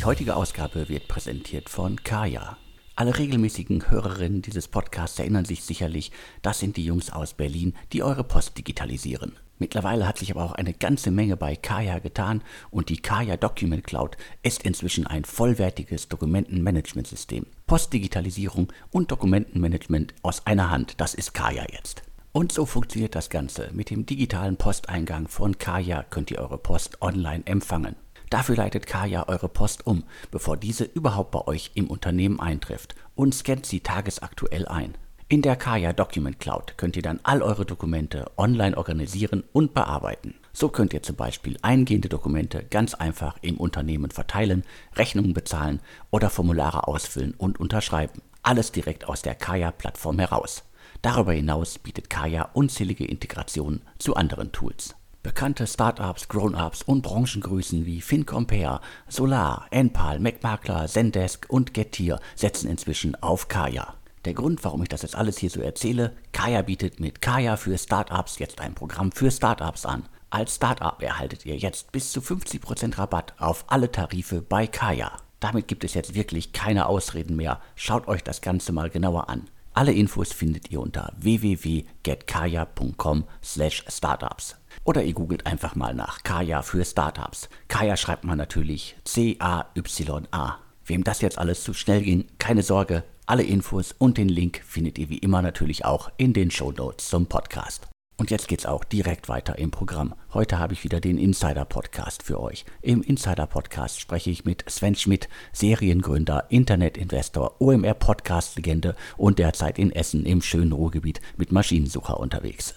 Die heutige Ausgabe wird präsentiert von Kaya. Alle regelmäßigen Hörerinnen dieses Podcasts erinnern sich sicherlich, das sind die Jungs aus Berlin, die eure Post digitalisieren. Mittlerweile hat sich aber auch eine ganze Menge bei Kaya getan und die Kaya Document Cloud ist inzwischen ein vollwertiges Dokumentenmanagementsystem. Postdigitalisierung und Dokumentenmanagement aus einer Hand, das ist Kaya jetzt. Und so funktioniert das Ganze. Mit dem digitalen Posteingang von Kaya könnt ihr eure Post online empfangen. Dafür leitet Kaya eure Post um, bevor diese überhaupt bei euch im Unternehmen eintrifft und scannt sie tagesaktuell ein. In der Kaya Document Cloud könnt ihr dann all eure Dokumente online organisieren und bearbeiten. So könnt ihr zum Beispiel eingehende Dokumente ganz einfach im Unternehmen verteilen, Rechnungen bezahlen oder Formulare ausfüllen und unterschreiben. Alles direkt aus der Kaya-Plattform heraus. Darüber hinaus bietet Kaya unzählige Integrationen zu anderen Tools. Bekannte Startups, Grown-ups und Branchengrößen wie FinCompare, Solar, Enpal, MacMakler, Zendesk und Getir setzen inzwischen auf Kaya. Der Grund, warum ich das jetzt alles hier so erzähle, Kaya bietet mit Kaya für Startups jetzt ein Programm für Startups an. Als Startup erhaltet ihr jetzt bis zu 50% Rabatt auf alle Tarife bei Kaya. Damit gibt es jetzt wirklich keine Ausreden mehr. Schaut euch das Ganze mal genauer an. Alle Infos findet ihr unter www.getkaya.com/startups. Oder ihr googelt einfach mal nach Kaya für Startups. Kaya schreibt man natürlich C-A-Y-A. Wem das jetzt alles zu schnell ging, keine Sorge. Alle Infos und den Link findet ihr wie immer natürlich auch in den Show Notes zum Podcast. Und jetzt geht's auch direkt weiter im Programm. Heute habe ich wieder den Insider Podcast für euch. Im Insider Podcast spreche ich mit Sven Schmidt, Seriengründer, Internetinvestor, OMR Podcast Legende und derzeit in Essen im schönen Ruhrgebiet mit Maschinensucher unterwegs.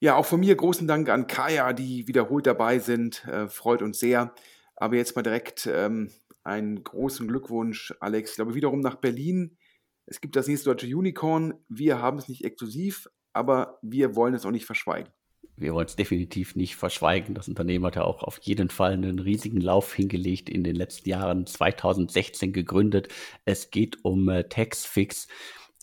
Ja, auch von mir großen Dank an Kaya, die wiederholt dabei sind. Äh, freut uns sehr. Aber jetzt mal direkt ähm, einen großen Glückwunsch, Alex. Ich glaube, wiederum nach Berlin. Es gibt das nächste deutsche Unicorn. Wir haben es nicht exklusiv, aber wir wollen es auch nicht verschweigen. Wir wollen es definitiv nicht verschweigen. Das Unternehmen hat ja auch auf jeden Fall einen riesigen Lauf hingelegt in den letzten Jahren. 2016 gegründet. Es geht um äh, Taxfix,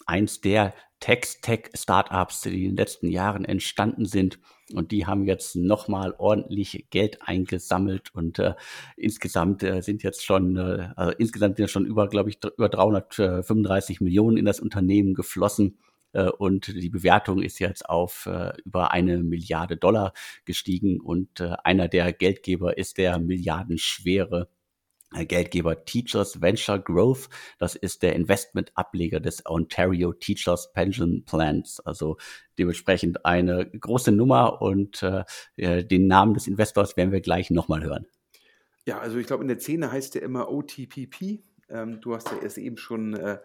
eins der Text-Tech-Startups, die in den letzten Jahren entstanden sind. Und die haben jetzt nochmal ordentlich Geld eingesammelt und äh, insgesamt äh, sind jetzt schon, äh, also insgesamt sind schon über, glaube ich, über 335 Millionen in das Unternehmen geflossen. Äh, und die Bewertung ist jetzt auf äh, über eine Milliarde Dollar gestiegen und äh, einer der Geldgeber ist der milliardenschwere Geldgeber Teachers Venture Growth. Das ist der Investmentableger des Ontario Teachers Pension Plans. Also dementsprechend eine große Nummer und den Namen des Investors werden wir gleich nochmal hören. Ja, also ich glaube, in der Szene heißt der immer OTPP. Ähm, du hast ja erst eben schon äh,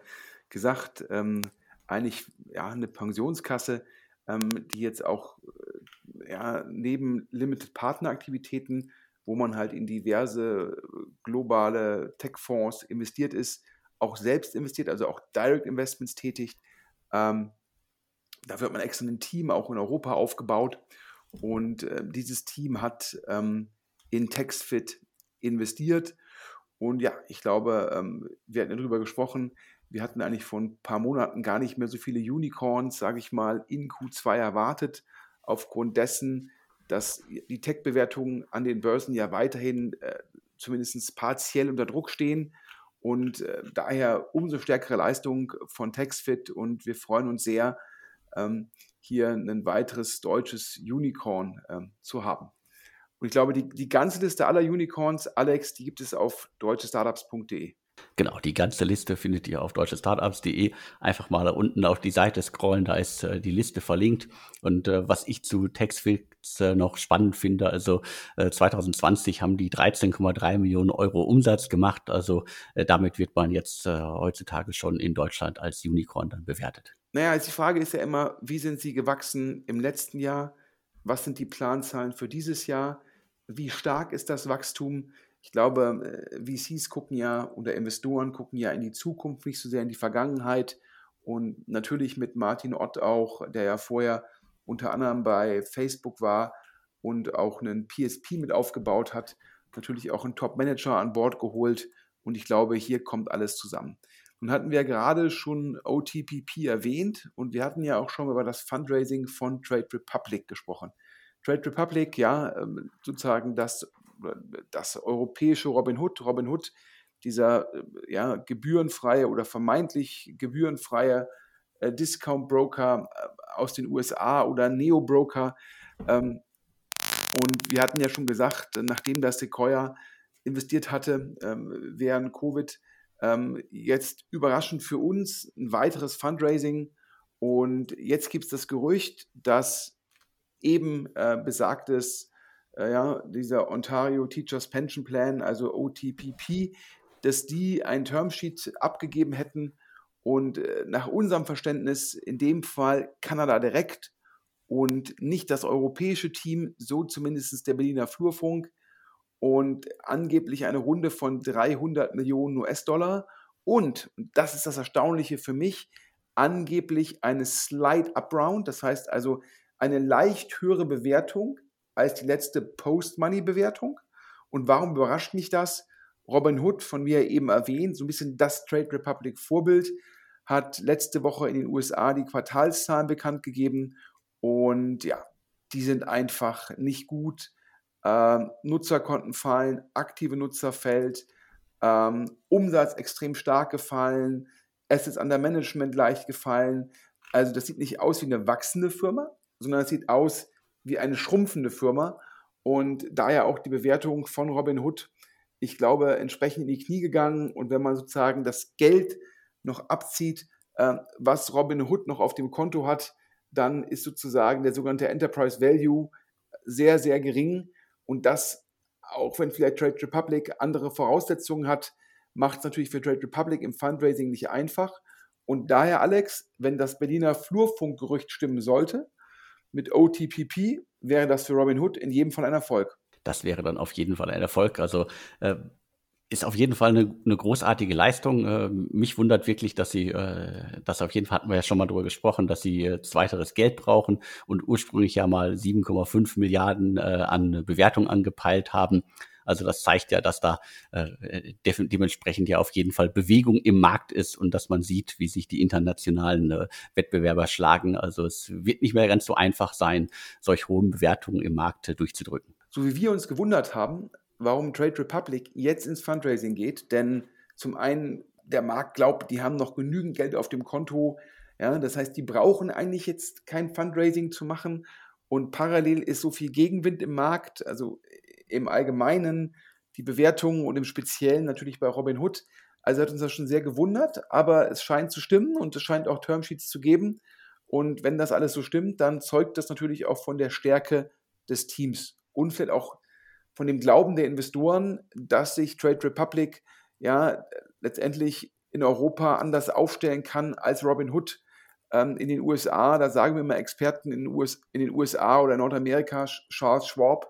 gesagt, ähm, eigentlich ja, eine Pensionskasse, ähm, die jetzt auch äh, ja, neben Limited Partner Aktivitäten, wo man halt in diverse äh, globale Tech-Fonds investiert ist, auch selbst investiert, also auch Direct Investments tätigt. Ähm, dafür hat man extra ein Team auch in Europa aufgebaut und äh, dieses Team hat ähm, in TextFit investiert. Und ja, ich glaube, ähm, wir hatten darüber gesprochen, wir hatten eigentlich vor ein paar Monaten gar nicht mehr so viele Unicorns, sage ich mal, in Q2 erwartet, aufgrund dessen, dass die Tech-Bewertungen an den Börsen ja weiterhin äh, zumindest partiell unter Druck stehen und äh, daher umso stärkere Leistung von TextFit und wir freuen uns sehr, ähm, hier ein weiteres deutsches Unicorn ähm, zu haben. Und ich glaube, die, die ganze Liste aller Unicorns, Alex, die gibt es auf deutschestartups.de. Genau, die ganze Liste findet ihr auf deutschestartups.de. Einfach mal da unten auf die Seite scrollen, da ist äh, die Liste verlinkt. Und äh, was ich zu Textfix äh, noch spannend finde, also 2020 äh, haben die 13,3 Millionen Euro Umsatz gemacht. Also äh, damit wird man jetzt äh, heutzutage schon in Deutschland als Unicorn dann bewertet. Naja, also die Frage ist ja immer, wie sind sie gewachsen im letzten Jahr? Was sind die Planzahlen für dieses Jahr? Wie stark ist das Wachstum? Ich glaube, äh, VCs gucken ja oder Investoren gucken ja in die Zukunft, nicht so sehr in die Vergangenheit. Und natürlich mit Martin Ott auch, der ja vorher unter anderem bei Facebook war und auch einen PSP mit aufgebaut hat, natürlich auch einen Top-Manager an Bord geholt. Und ich glaube, hier kommt alles zusammen. Nun hatten wir gerade schon OTPP erwähnt und wir hatten ja auch schon über das Fundraising von Trade Republic gesprochen. Trade Republic, ja, ähm, sozusagen das das europäische Robin Hood. Robin Hood dieser äh, ja, gebührenfreie oder vermeintlich gebührenfreie äh, Discount Broker äh, aus den USA oder Neo Broker. Ähm, und wir hatten ja schon gesagt, nachdem das Sequoia investiert hatte ähm, während Covid, ähm, jetzt überraschend für uns ein weiteres Fundraising. Und jetzt gibt es das Gerücht, dass eben äh, besagtes, äh, ja, dieser Ontario Teachers Pension Plan, also OTPP, dass die ein Termsheet abgegeben hätten und äh, nach unserem Verständnis in dem Fall Kanada direkt und nicht das europäische Team, so zumindest der Berliner Flurfunk und angeblich eine Runde von 300 Millionen US-Dollar und, das ist das Erstaunliche für mich, angeblich eine Slide-Up-Round, das heißt also eine leicht höhere Bewertung als die letzte Post-Money-Bewertung. Und warum überrascht mich das? Robin Hood, von mir eben erwähnt, so ein bisschen das Trade Republic Vorbild, hat letzte Woche in den USA die Quartalszahlen bekannt gegeben und ja, die sind einfach nicht gut. Ähm, Nutzerkonten fallen, aktive Nutzer fällt, ähm, Umsatz extrem stark gefallen, Assets under Management leicht gefallen. Also das sieht nicht aus wie eine wachsende Firma, sondern es sieht aus wie eine schrumpfende Firma und daher auch die Bewertung von Robin Hood ich glaube, entsprechend in die Knie gegangen. Und wenn man sozusagen das Geld noch abzieht, äh, was Robin Hood noch auf dem Konto hat, dann ist sozusagen der sogenannte Enterprise Value sehr, sehr gering. Und das, auch wenn vielleicht Trade Republic andere Voraussetzungen hat, macht es natürlich für Trade Republic im Fundraising nicht einfach. Und daher, Alex, wenn das Berliner Flurfunkgerücht stimmen sollte, mit OTPP wäre das für Robin Hood in jedem Fall ein Erfolg das wäre dann auf jeden Fall ein Erfolg. Also äh, ist auf jeden Fall eine, eine großartige Leistung. Äh, mich wundert wirklich, dass sie, äh, das auf jeden Fall hatten wir ja schon mal drüber gesprochen, dass sie äh, weiteres Geld brauchen und ursprünglich ja mal 7,5 Milliarden äh, an Bewertung angepeilt haben. Also das zeigt ja, dass da äh, de dementsprechend ja auf jeden Fall Bewegung im Markt ist und dass man sieht, wie sich die internationalen äh, Wettbewerber schlagen. Also es wird nicht mehr ganz so einfach sein, solch hohen Bewertungen im Markt äh, durchzudrücken so wie wir uns gewundert haben, warum Trade Republic jetzt ins Fundraising geht. Denn zum einen, der Markt glaubt, die haben noch genügend Geld auf dem Konto. Ja, das heißt, die brauchen eigentlich jetzt kein Fundraising zu machen. Und parallel ist so viel Gegenwind im Markt, also im Allgemeinen, die Bewertungen und im Speziellen natürlich bei Robin Hood. Also hat uns das schon sehr gewundert, aber es scheint zu stimmen und es scheint auch Termsheets zu geben. Und wenn das alles so stimmt, dann zeugt das natürlich auch von der Stärke des Teams und vielleicht auch von dem Glauben der Investoren, dass sich Trade Republic ja letztendlich in Europa anders aufstellen kann als Robin Hood ähm, in den USA. Da sagen wir mal Experten in den, US, in den USA oder Nordamerika, Charles Schwab,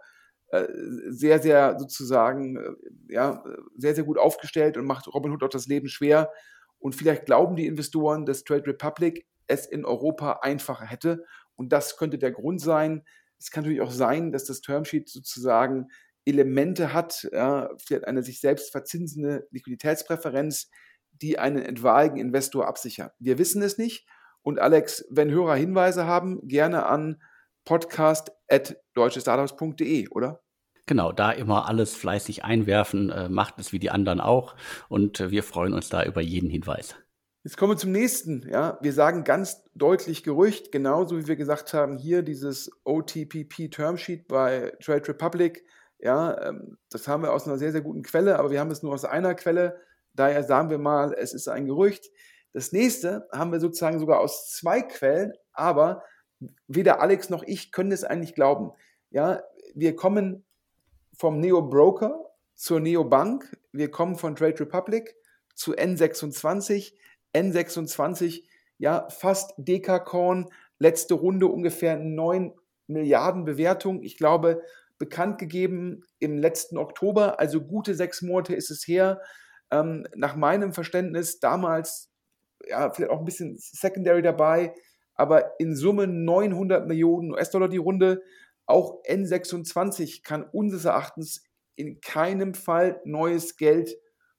sehr, sehr sozusagen, äh, ja, sehr, sehr gut aufgestellt und macht Robin Hood auch das Leben schwer. Und vielleicht glauben die Investoren, dass Trade Republic es in Europa einfacher hätte. Und das könnte der Grund sein, es kann natürlich auch sein, dass das Termsheet sozusagen Elemente hat, ja, vielleicht eine sich selbst verzinsende Liquiditätspräferenz, die einen etwaigen Investor absichert. Wir wissen es nicht. Und Alex, wenn Hörer Hinweise haben, gerne an podcast.deutschestartups.de, oder? Genau, da immer alles fleißig einwerfen, äh, macht es wie die anderen auch. Und äh, wir freuen uns da über jeden Hinweis. Jetzt kommen wir zum nächsten. Ja, wir sagen ganz deutlich Gerücht, genauso wie wir gesagt haben, hier dieses OTPP Termsheet bei Trade Republic. Ja, ähm, das haben wir aus einer sehr, sehr guten Quelle, aber wir haben es nur aus einer Quelle. Daher sagen wir mal, es ist ein Gerücht. Das nächste haben wir sozusagen sogar aus zwei Quellen, aber weder Alex noch ich können es eigentlich glauben. Ja, wir kommen vom Neo Broker zur Neo Bank, wir kommen von Trade Republic zu N26 N26, ja, fast Dekakorn, letzte Runde ungefähr 9 Milliarden Bewertung. Ich glaube, bekannt gegeben im letzten Oktober, also gute sechs Monate ist es her. Ähm, nach meinem Verständnis damals, ja, vielleicht auch ein bisschen Secondary dabei, aber in Summe 900 Millionen US-Dollar die Runde. Auch N26 kann unseres Erachtens in keinem Fall neues Geld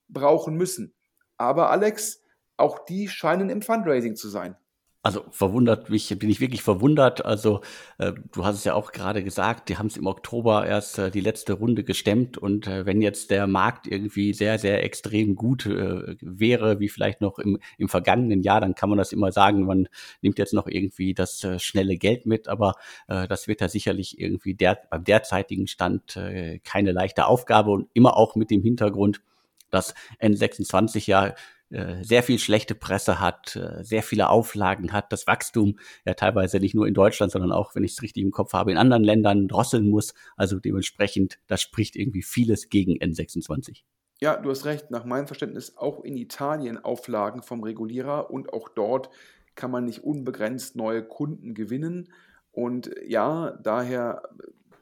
brauchen müssen. Aber Alex, auch die scheinen im Fundraising zu sein. Also verwundert mich, bin ich wirklich verwundert. Also äh, du hast es ja auch gerade gesagt, die haben es im Oktober erst äh, die letzte Runde gestemmt. Und äh, wenn jetzt der Markt irgendwie sehr, sehr extrem gut äh, wäre, wie vielleicht noch im, im vergangenen Jahr, dann kann man das immer sagen, man nimmt jetzt noch irgendwie das äh, schnelle Geld mit, aber äh, das wird ja sicherlich irgendwie der, beim derzeitigen Stand keine leichte Aufgabe. Und immer auch mit dem Hintergrund, dass N26 ja sehr viel schlechte Presse hat, äh, sehr viele Auflagen hat, das Wachstum ja teilweise nicht nur in Deutschland, sondern auch, wenn ich es richtig im Kopf habe, in anderen Ländern drosseln muss. Also dementsprechend, das spricht irgendwie vieles gegen N26. Ja, du hast recht. Nach meinem Verständnis auch in Italien Auflagen vom Regulierer und auch dort kann man nicht unbegrenzt neue Kunden gewinnen. Und ja, daher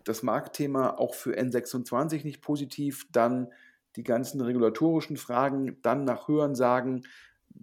das Marktthema auch für N26 nicht positiv. Dann die ganzen regulatorischen Fragen, dann nach Hörensagen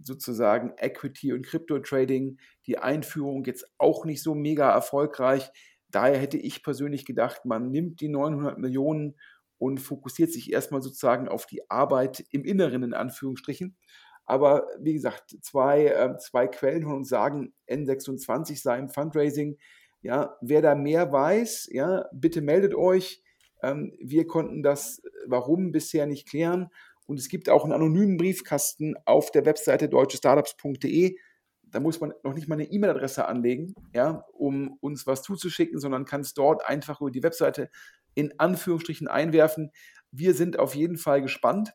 sozusagen Equity und Crypto Trading, die Einführung jetzt auch nicht so mega erfolgreich. Daher hätte ich persönlich gedacht, man nimmt die 900 Millionen und fokussiert sich erstmal sozusagen auf die Arbeit im Inneren in Anführungsstrichen. Aber wie gesagt, zwei, äh, zwei Quellen von uns sagen, N26 sei im Fundraising. Ja, wer da mehr weiß, ja, bitte meldet euch. Ähm, wir konnten das Warum bisher nicht klären. Und es gibt auch einen anonymen Briefkasten auf der Webseite deutschestartups.de. Da muss man noch nicht mal eine E-Mail-Adresse anlegen, ja, um uns was zuzuschicken, sondern kann es dort einfach über die Webseite in Anführungsstrichen einwerfen. Wir sind auf jeden Fall gespannt.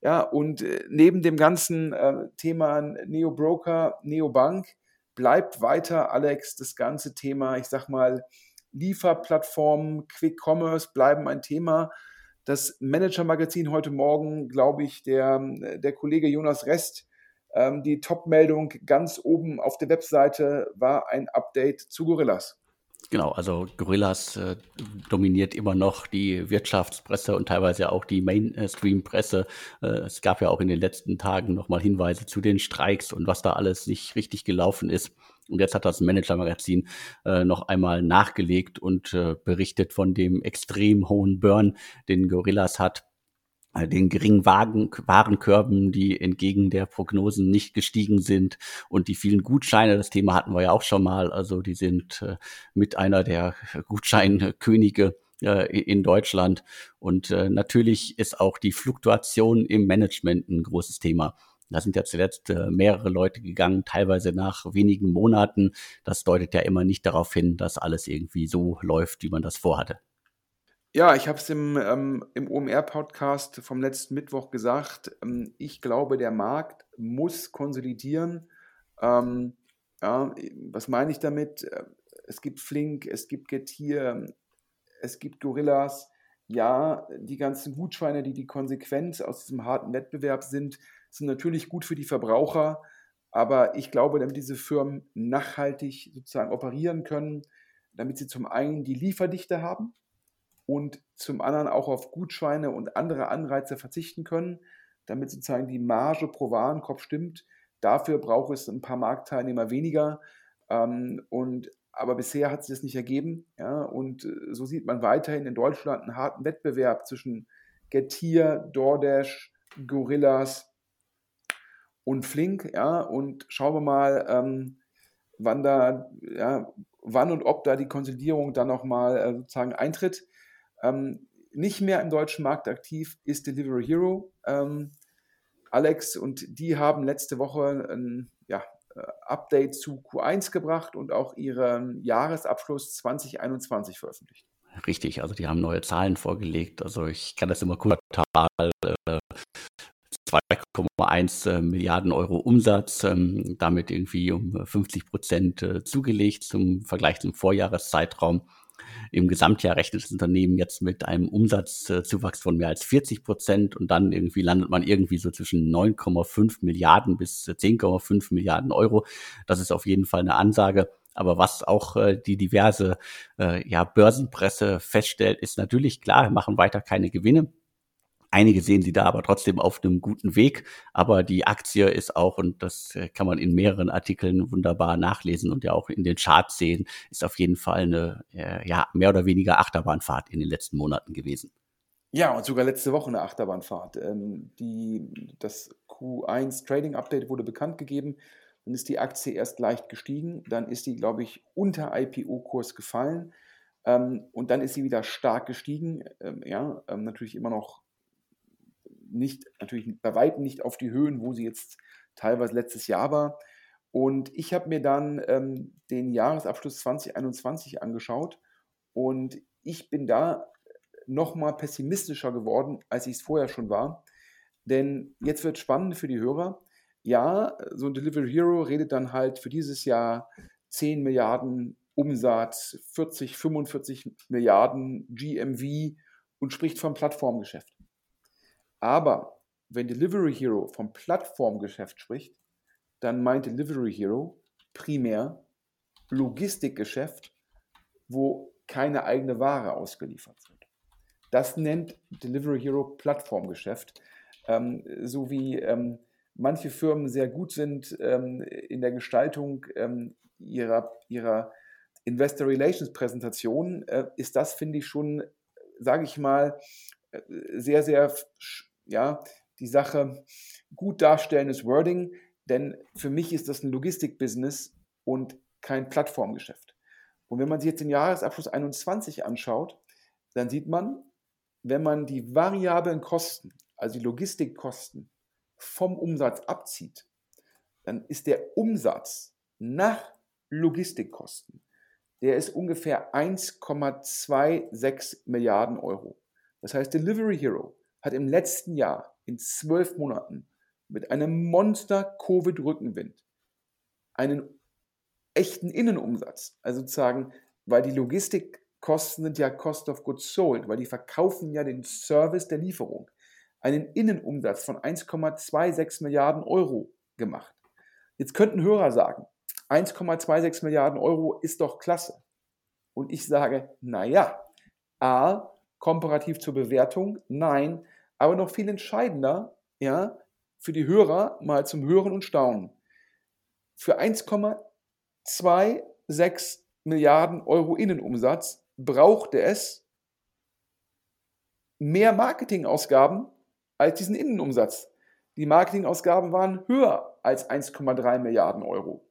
Ja, und äh, neben dem ganzen äh, Thema Neo Broker, Neo Bank bleibt weiter, Alex, das ganze Thema, ich sag mal, Lieferplattformen, Quick Commerce bleiben ein Thema. Das Manager-Magazin heute Morgen, glaube ich, der, der Kollege Jonas Rest, ähm, die Top-Meldung ganz oben auf der Webseite war ein Update zu Gorillas. Genau, also Gorillas äh, dominiert immer noch die Wirtschaftspresse und teilweise auch die Mainstream-Presse. Äh, es gab ja auch in den letzten Tagen nochmal Hinweise zu den Streiks und was da alles nicht richtig gelaufen ist. Und jetzt hat das Manager-Magazin äh, noch einmal nachgelegt und äh, berichtet von dem extrem hohen Burn, den Gorillas hat äh, den geringen Wagen, Warenkörben, die entgegen der Prognosen nicht gestiegen sind und die vielen Gutscheine, das Thema hatten wir ja auch schon mal, also die sind äh, mit einer der Gutscheinkönige äh, in Deutschland und äh, natürlich ist auch die Fluktuation im Management ein großes Thema. Da sind ja zuletzt äh, mehrere Leute gegangen, teilweise nach wenigen Monaten. Das deutet ja immer nicht darauf hin, dass alles irgendwie so läuft, wie man das vorhatte. Ja, ich habe es im, ähm, im OMR-Podcast vom letzten Mittwoch gesagt. Ähm, ich glaube, der Markt muss konsolidieren. Ähm, ja, was meine ich damit? Äh, es gibt Flink, es gibt Getir, es gibt Gorillas. Ja, die ganzen Gutscheine, die die Konsequenz aus diesem harten Wettbewerb sind, sind natürlich gut für die Verbraucher, aber ich glaube, damit diese Firmen nachhaltig sozusagen operieren können, damit sie zum einen die Lieferdichte haben und zum anderen auch auf Gutscheine und andere Anreize verzichten können, damit sozusagen die Marge pro Warenkorb stimmt. Dafür braucht es ein paar Marktteilnehmer weniger. Ähm, und, aber bisher hat sich das nicht ergeben. Ja, und äh, so sieht man weiterhin in Deutschland einen harten Wettbewerb zwischen Getir, DoorDash, Gorillas, und flink, ja, und schauen wir mal, ähm, wann da, ja, wann und ob da die Konsolidierung dann nochmal äh, sozusagen eintritt. Ähm, nicht mehr im deutschen Markt aktiv ist Delivery Hero. Ähm, Alex und die haben letzte Woche ein ja, äh, Update zu Q1 gebracht und auch ihren Jahresabschluss 2021 veröffentlicht. Richtig, also die haben neue Zahlen vorgelegt. Also ich kann das immer quartal äh, 2,1 äh, Milliarden Euro Umsatz, ähm, damit irgendwie um 50 Prozent äh, zugelegt zum Vergleich zum Vorjahreszeitraum. Im Gesamtjahr rechnet das Unternehmen jetzt mit einem Umsatzzuwachs von mehr als 40 Prozent und dann irgendwie landet man irgendwie so zwischen 9,5 Milliarden bis 10,5 Milliarden Euro. Das ist auf jeden Fall eine Ansage. Aber was auch äh, die diverse äh, ja, Börsenpresse feststellt, ist natürlich klar, machen weiter keine Gewinne. Einige sehen sie da aber trotzdem auf einem guten Weg. Aber die Aktie ist auch, und das äh, kann man in mehreren Artikeln wunderbar nachlesen und ja auch in den Charts sehen, ist auf jeden Fall eine, äh, ja, mehr oder weniger Achterbahnfahrt in den letzten Monaten gewesen. Ja, und sogar letzte Woche eine Achterbahnfahrt. Ähm, die, das Q1 Trading Update wurde bekannt gegeben. dann ist die Aktie erst leicht gestiegen, dann ist sie, glaube ich, unter IPO-Kurs gefallen ähm, und dann ist sie wieder stark gestiegen. Ähm, ja, natürlich immer noch nicht, natürlich bei weitem nicht auf die Höhen, wo sie jetzt teilweise letztes Jahr war. Und ich habe mir dann ähm, den Jahresabschluss 2021 angeschaut und ich bin da nochmal pessimistischer geworden, als ich es vorher schon war. Denn jetzt wird spannend für die Hörer. Ja, so ein Delivery Hero redet dann halt für dieses Jahr 10 Milliarden Umsatz, 40, 45 Milliarden GMV und spricht vom Plattformgeschäft. Aber wenn Delivery Hero vom Plattformgeschäft spricht, dann meint Delivery Hero primär Logistikgeschäft, wo keine eigene Ware ausgeliefert wird. Das nennt Delivery Hero Plattformgeschäft. Ähm, so wie ähm, manche Firmen sehr gut sind ähm, in der Gestaltung ähm, ihrer, ihrer Investor Relations Präsentation, äh, ist das, finde ich, schon, sage ich mal, äh, sehr, sehr, ja, die Sache gut darstellendes Wording, denn für mich ist das ein Logistikbusiness und kein Plattformgeschäft. Und wenn man sich jetzt den Jahresabschluss 21 anschaut, dann sieht man, wenn man die variablen Kosten, also die Logistikkosten vom Umsatz abzieht, dann ist der Umsatz nach Logistikkosten, der ist ungefähr 1,26 Milliarden Euro. Das heißt, Delivery Hero hat im letzten Jahr in zwölf Monaten mit einem Monster-Covid-Rückenwind einen echten Innenumsatz, also sozusagen, weil die Logistikkosten sind ja Cost of Goods Sold, weil die verkaufen ja den Service der Lieferung, einen Innenumsatz von 1,26 Milliarden Euro gemacht. Jetzt könnten Hörer sagen, 1,26 Milliarden Euro ist doch klasse. Und ich sage, naja, A, komparativ zur Bewertung, nein, aber noch viel entscheidender, ja, für die Hörer mal zum Hören und Staunen. Für 1,26 Milliarden Euro Innenumsatz brauchte es mehr Marketingausgaben als diesen Innenumsatz. Die Marketingausgaben waren höher als 1,3 Milliarden Euro.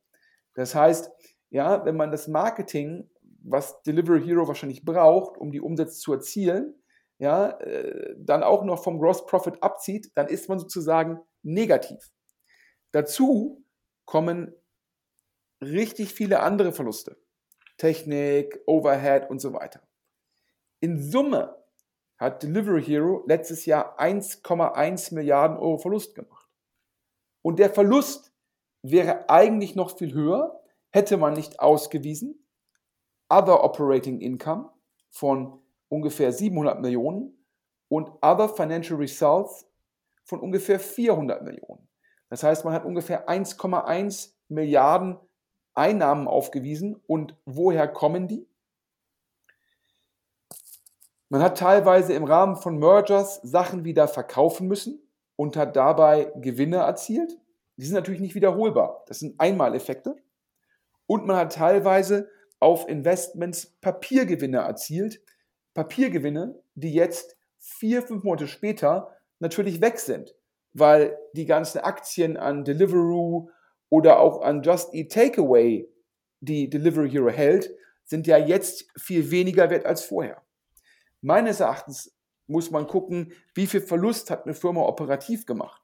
Das heißt, ja, wenn man das Marketing, was Delivery Hero wahrscheinlich braucht, um die Umsätze zu erzielen, ja, äh, dann auch noch vom Gross Profit abzieht, dann ist man sozusagen negativ. Dazu kommen richtig viele andere Verluste. Technik, Overhead und so weiter. In Summe hat Delivery Hero letztes Jahr 1,1 Milliarden Euro Verlust gemacht. Und der Verlust wäre eigentlich noch viel höher, hätte man nicht ausgewiesen. Other Operating Income von ungefähr 700 Millionen und Other Financial Results von ungefähr 400 Millionen. Das heißt, man hat ungefähr 1,1 Milliarden Einnahmen aufgewiesen. Und woher kommen die? Man hat teilweise im Rahmen von Mergers Sachen wieder verkaufen müssen und hat dabei Gewinne erzielt. Die sind natürlich nicht wiederholbar. Das sind Einmaleffekte. Und man hat teilweise auf Investments Papiergewinne erzielt. Papiergewinne, die jetzt vier, fünf Monate später natürlich weg sind, weil die ganzen Aktien an Deliveroo oder auch an Just Eat Takeaway, die Delivery Hero hält, sind ja jetzt viel weniger wert als vorher. Meines Erachtens muss man gucken, wie viel Verlust hat eine Firma operativ gemacht.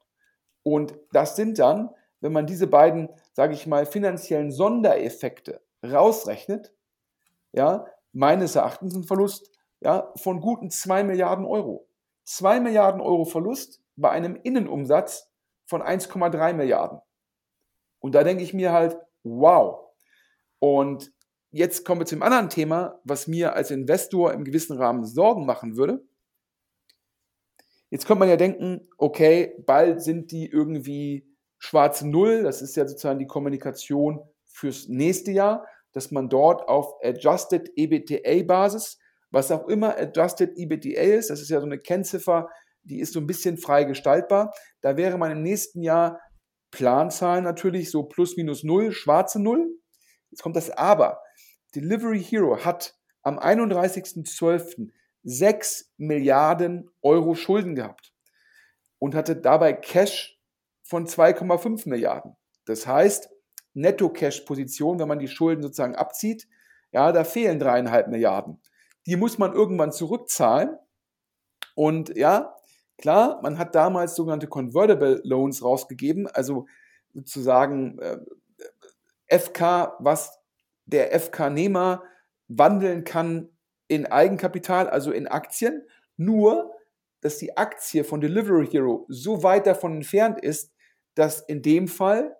Und das sind dann, wenn man diese beiden, sage ich mal, finanziellen Sondereffekte rausrechnet, ja, meines Erachtens ein Verlust ja, von guten 2 Milliarden Euro. 2 Milliarden Euro Verlust bei einem Innenumsatz von 1,3 Milliarden. Und da denke ich mir halt, wow. Und jetzt kommen wir zum anderen Thema, was mir als Investor im gewissen Rahmen Sorgen machen würde. Jetzt könnte man ja denken, okay, bald sind die irgendwie schwarze Null. Das ist ja sozusagen die Kommunikation fürs nächste Jahr, dass man dort auf Adjusted EBITDA-Basis, was auch immer Adjusted EBITDA ist, das ist ja so eine Kennziffer, die ist so ein bisschen frei gestaltbar. Da wäre man im nächsten Jahr Planzahlen natürlich so plus minus null, schwarze Null. Jetzt kommt das Aber. Delivery Hero hat am 31.12. 6 Milliarden Euro Schulden gehabt und hatte dabei Cash von 2,5 Milliarden. Das heißt, Netto-Cash-Position, wenn man die Schulden sozusagen abzieht. Ja, da fehlen dreieinhalb Milliarden. Die muss man irgendwann zurückzahlen. Und ja, klar, man hat damals sogenannte Convertible Loans rausgegeben, also sozusagen äh, FK, was der FK-Nehmer wandeln kann in Eigenkapital, also in Aktien. Nur, dass die Aktie von Delivery Hero so weit davon entfernt ist, dass in dem Fall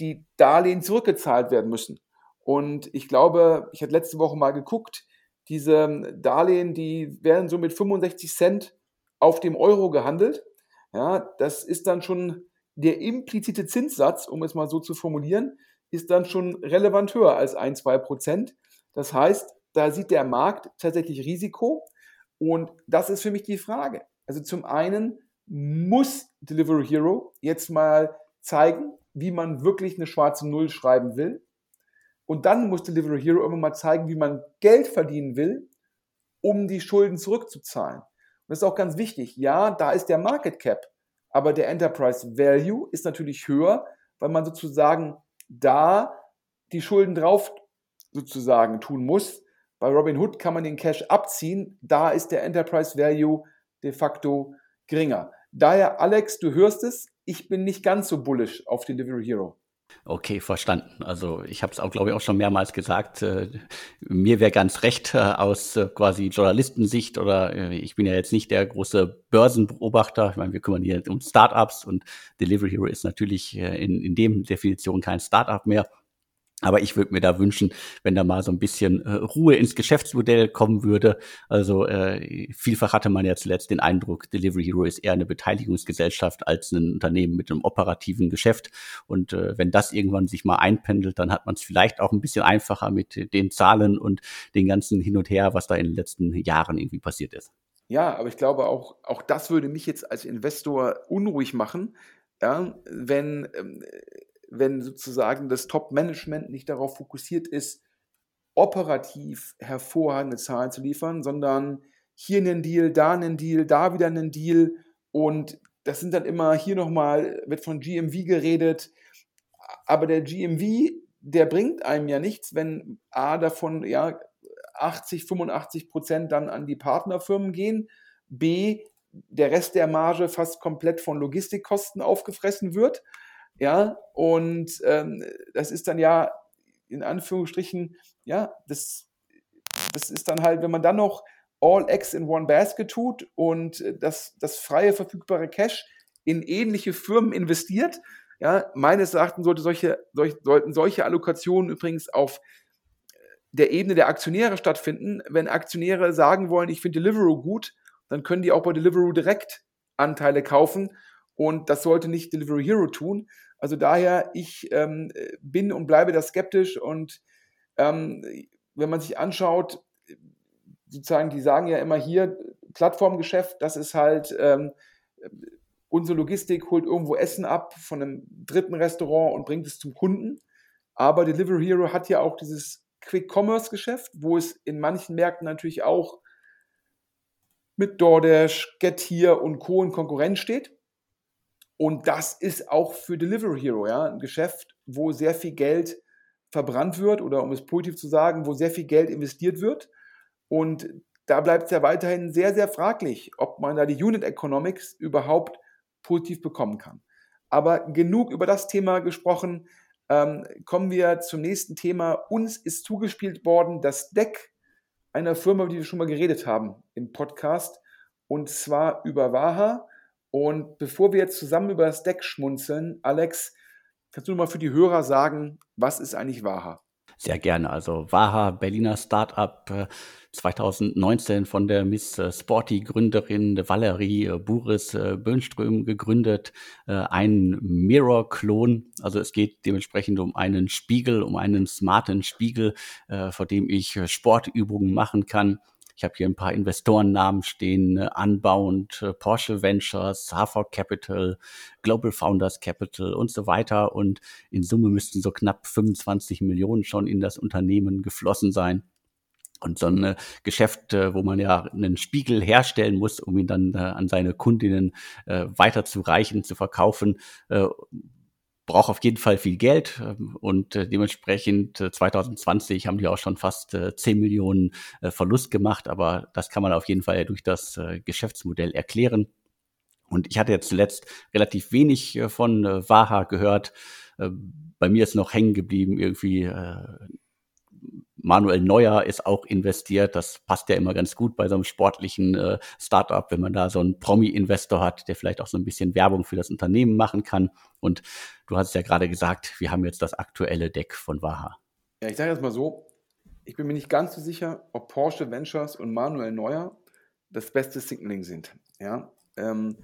die Darlehen zurückgezahlt werden müssen. Und ich glaube, ich hatte letzte Woche mal geguckt, diese Darlehen, die werden so mit 65 Cent auf dem Euro gehandelt. Ja, das ist dann schon der implizite Zinssatz, um es mal so zu formulieren, ist dann schon relevant höher als ein, zwei Prozent. Das heißt, da sieht der Markt tatsächlich Risiko. Und das ist für mich die Frage. Also zum einen muss Delivery Hero jetzt mal zeigen, wie man wirklich eine schwarze Null schreiben will. Und dann muss Delivery Hero immer mal zeigen, wie man Geld verdienen will, um die Schulden zurückzuzahlen. Und das ist auch ganz wichtig. Ja, da ist der Market Cap, aber der Enterprise Value ist natürlich höher, weil man sozusagen da die Schulden drauf sozusagen tun muss. Bei Robinhood kann man den Cash abziehen, da ist der Enterprise Value de facto geringer. Daher, Alex, du hörst es, ich bin nicht ganz so bullish auf Delivery Hero. Okay, verstanden. Also ich habe es auch, glaube ich, auch schon mehrmals gesagt. Äh, mir wäre ganz recht äh, aus äh, quasi Journalistensicht oder äh, ich bin ja jetzt nicht der große Börsenbeobachter. Ich meine, wir kümmern hier um Startups und Delivery Hero ist natürlich äh, in, in dem Definition kein Startup mehr. Aber ich würde mir da wünschen, wenn da mal so ein bisschen äh, Ruhe ins Geschäftsmodell kommen würde. Also äh, vielfach hatte man ja zuletzt den Eindruck, Delivery Hero ist eher eine Beteiligungsgesellschaft als ein Unternehmen mit einem operativen Geschäft. Und äh, wenn das irgendwann sich mal einpendelt, dann hat man es vielleicht auch ein bisschen einfacher mit den Zahlen und den ganzen Hin und Her, was da in den letzten Jahren irgendwie passiert ist. Ja, aber ich glaube auch, auch das würde mich jetzt als Investor unruhig machen, ja, wenn ähm, wenn sozusagen das Top-Management nicht darauf fokussiert ist, operativ hervorragende Zahlen zu liefern, sondern hier einen Deal, da einen Deal, da wieder einen Deal. Und das sind dann immer hier nochmal, wird von GMV geredet, aber der GMV, der bringt einem ja nichts, wenn A davon ja 80, 85 Prozent dann an die Partnerfirmen gehen, B der Rest der Marge fast komplett von Logistikkosten aufgefressen wird ja, und ähm, das ist dann ja in Anführungsstrichen, ja, das, das ist dann halt, wenn man dann noch all eggs in one basket tut und das, das freie verfügbare Cash in ähnliche Firmen investiert, ja, meines Erachtens sollte solche, solch, sollten solche Allokationen übrigens auf der Ebene der Aktionäre stattfinden. Wenn Aktionäre sagen wollen, ich finde Deliveroo gut, dann können die auch bei Deliveroo direkt Anteile kaufen und das sollte nicht Delivery Hero tun. Also daher, ich ähm, bin und bleibe da skeptisch und ähm, wenn man sich anschaut, sozusagen, die sagen ja immer hier, Plattformgeschäft, das ist halt, ähm, unsere Logistik holt irgendwo Essen ab von einem dritten Restaurant und bringt es zum Kunden. Aber Delivery Hero hat ja auch dieses Quick-Commerce-Geschäft, wo es in manchen Märkten natürlich auch mit DoorDash, Getir und Co. in Konkurrenz steht. Und das ist auch für Delivery Hero, ja, ein Geschäft, wo sehr viel Geld verbrannt wird oder um es positiv zu sagen, wo sehr viel Geld investiert wird. Und da bleibt es ja weiterhin sehr, sehr fraglich, ob man da die Unit Economics überhaupt positiv bekommen kann. Aber genug über das Thema gesprochen. Ähm, kommen wir zum nächsten Thema. Uns ist zugespielt worden das Deck einer Firma, über die wir schon mal geredet haben im Podcast, und zwar über Waha. Und bevor wir jetzt zusammen über das Deck schmunzeln, Alex, kannst du mal für die Hörer sagen, was ist eigentlich Waha? Sehr gerne. Also Waha, Berliner Startup, 2019 äh, von der Miss äh, Sporty Gründerin Valerie äh, Buris Böhnström gegründet. Ein Mirror-Klon. Also es geht dementsprechend um einen Spiegel, um einen smarten Spiegel, vor dem ich Sportübungen machen kann ich habe hier ein paar Investorennamen stehen, äh, Unbound, äh, Porsche Ventures, Harvard Capital, Global Founders Capital und so weiter. Und in Summe müssten so knapp 25 Millionen schon in das Unternehmen geflossen sein. Und so ein äh, Geschäft, wo man ja einen Spiegel herstellen muss, um ihn dann an seine Kundinnen weiterzureichen, zu verkaufen, braucht auf jeden Fall viel Geld ähm, und äh, dementsprechend 2020 haben die auch schon fast 10 Millionen Verlust gemacht, aber das kann man auf jeden Fall durch das Geschäftsmodell erklären. Und ich hatte jetzt zuletzt relativ wenig von Waha gehört. Bei mir ist noch hängen geblieben irgendwie Manuel Neuer ist auch investiert. Das passt ja immer ganz gut bei so einem sportlichen äh, Startup, wenn man da so einen Promi-Investor hat, der vielleicht auch so ein bisschen Werbung für das Unternehmen machen kann. Und du hast ja gerade gesagt, wir haben jetzt das aktuelle Deck von Waha. Ja, ich sage jetzt mal so, ich bin mir nicht ganz so sicher, ob Porsche Ventures und Manuel Neuer das beste Signaling sind. Ja, ähm,